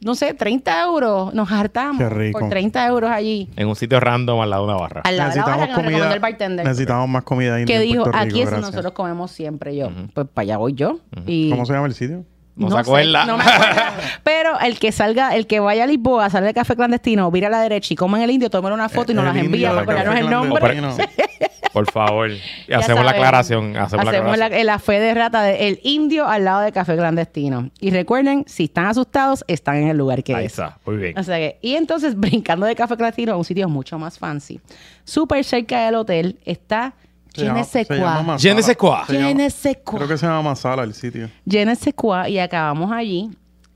no sé, 30 euros. Nos hartamos Qué rico. por 30 euros allí. En un sitio random al lado de una barra. Al lado de la barra que nos recomendó el bartender. necesitamos más comida india Que en dijo, Rico, aquí es nosotros comemos siempre yo. Pues para allá voy yo. y ¿Cómo se llama el sitio? No se sé, acuerda. no me acuerdo. Pero el que salga, el que vaya a Lisboa, sale de café clandestino, vira a la derecha y come en el indio, tomen una foto y nos El las indio envía para acordarnos el nombre. Por favor. Y hacemos la aclaración. Hacemos, la Hacemos la, aclaración. la fe de rata del indio al lado de café clandestino. Y recuerden, si están asustados, están en el lugar que Ahí es. está. Muy bien. O sea que, y entonces, brincando de café clandestino a un sitio mucho más fancy. Súper cerca del hotel está Se Je ne sais se llama quoi. Masala. Je ne sais quoi. Se Je llama- ne sais quoi. Creo que se llama Masala el sitio. Je ne sais quoi. Y acabamos allí.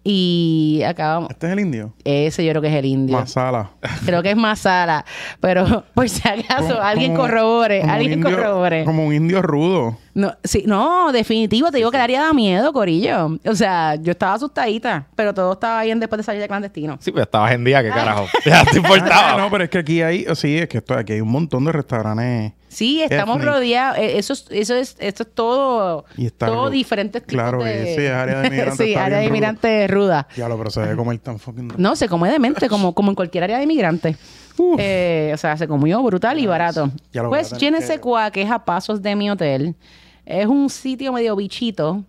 Y acabamos. ¿Este es el indio? Ese yo creo que es el indio. Masala. Creo que es Masala. Pero por si acaso, Como- alguien corrobore. como Alguien indio- corrobore. Como un indio rudo. No, sí, no, definitivo, te digo que daría da miedo, Corillo. O sea, yo estaba asustadita, pero todo estaba bien después de salir de clandestino. Sí, pues estabas en día, qué carajo. Ya te importaba. Ah, no, pero es que aquí hay, sí, es que esto, aquí hay un montón de restaurantes. Sí, estamos Ethnic. rodeados. eh, Eso es, eso es, esto es todo, Y está todo diferentes tipos Claro, de... área de inmigrantes, sí, área de inmigrantes ruda. Ya lo, pero se debe comer tan fucking. No, se come de mente, como, como en cualquier área de inmigrantes. Eh, o sea, se comió brutal y barato. Ya lo Pues, ne que- que es a pasos de mi hotel. Es un sitio medio bichito,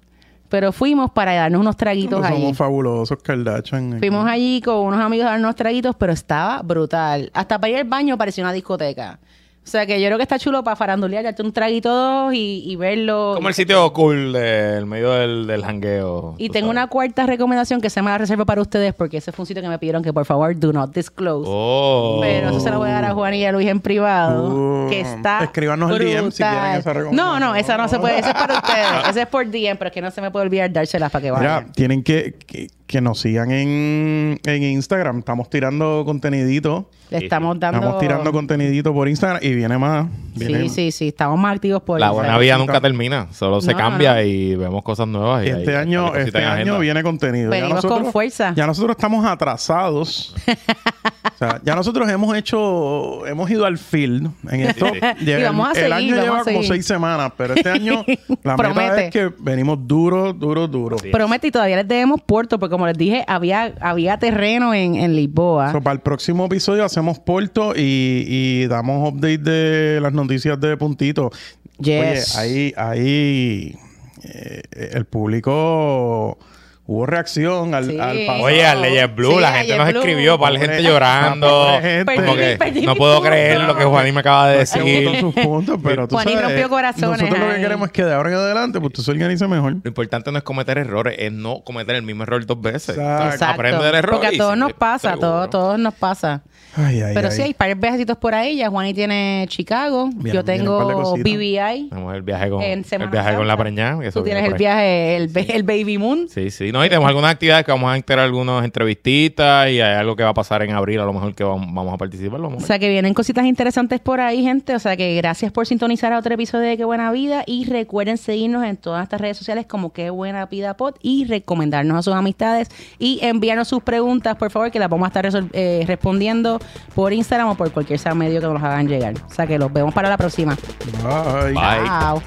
pero fuimos para darnos unos traguitos Somos allí. fabulosos, Kardashian. Fuimos allí con unos amigos a darnos traguitos, pero estaba brutal. Hasta para ir al baño parecía una discoteca. O sea que yo creo que está chulo para farandulear, darte un traguito dos y, y verlo. Como el sitio cool del medio del, del jangueo. Y tengo sabes. una cuarta recomendación que se me la reservo para ustedes porque ese fue un sitio que me pidieron que por favor do not disclose. Oh. Pero eso se lo voy a dar a Juan y a Luis en privado. Uh, que está. escríbanos el DM si brutal. quieren esa recomendación. No, no, esa no se puede. Esa es para ustedes. Esa es por DM, pero es que no se me puede olvidar dárselas para que vayan. Mira, tienen que, que, que nos sigan en, en Instagram. Estamos tirando contenidito. Le estamos dando. Estamos tirando contenidito por Instagram y viene más. Viene Sí, sí, sí. Estamos más activos por La Instagram. buena vida nunca termina. Solo se No, cambia no. y vemos cosas nuevas. y Este hay- año, cositas este en agenda. año viene contenido. Ya Venimos con fuerza. Ya nosotros estamos atrasados O sea, ya nosotros hemos hecho, hemos ido al field en esto. sí. Ya Y vamos a el, seguir, año vamos lleva a como seis semanas, pero este año la meta es que venimos duro, duro, duro. Sí. Promete y todavía les debemos puerto, porque como les dije, había, había terreno en, en Lisboa. So, para el próximo episodio hacemos Porto y, y damos update de las noticias de Puntito. Yes. Oye, ahí, ahí eh, el público hubo reacción al, Sí. al pasado. Oye, al Leyes Blue, Sí, la a gente nos Blue. escribió, para la gente llorando. gente. Como que Perdí- perdí no puedo punto. creer lo que Juaní me acaba de decir. sus puntos, pero tú Juanín sabes, rompió corazones Nosotros lo que queremos es que de ahora en adelante, pues tú se organice mejor. Lo importante no es cometer errores, es no cometer el mismo error dos veces. Exacto. Aprende del error. Porque a todos nos pasa, a todos, todos nos pasa. Ay, ay, Pero ay. sí, hay varios viajecitos por ahí. Ya Juani tiene Chicago. Vienen- yo tengo. BBI. Tenemos el viaje con, el viaje con la preñada. Tú tienes el viaje, el, el Baby Moon. Sí, sí. No, y tenemos algunas actividades que vamos a integrar algunas entrevistitas y hay algo que va a pasar en abril, a lo mejor que vamos, a participar. lo vamos a O sea que vienen cositas interesantes por ahí, gente. O sea que gracias por sintonizar a otro episodio de Qué Buena Vida. Y recuerden seguirnos en todas estas redes sociales como Qué Buena Vida Pod y recomendarnos a sus amistades y enviarnos sus preguntas, por favor, que las vamos a estar eh, respondiendo por Instagram o por cualquier sea medio que nos hagan llegar. O sea que los vemos para la próxima. Bye. Bye. Chao.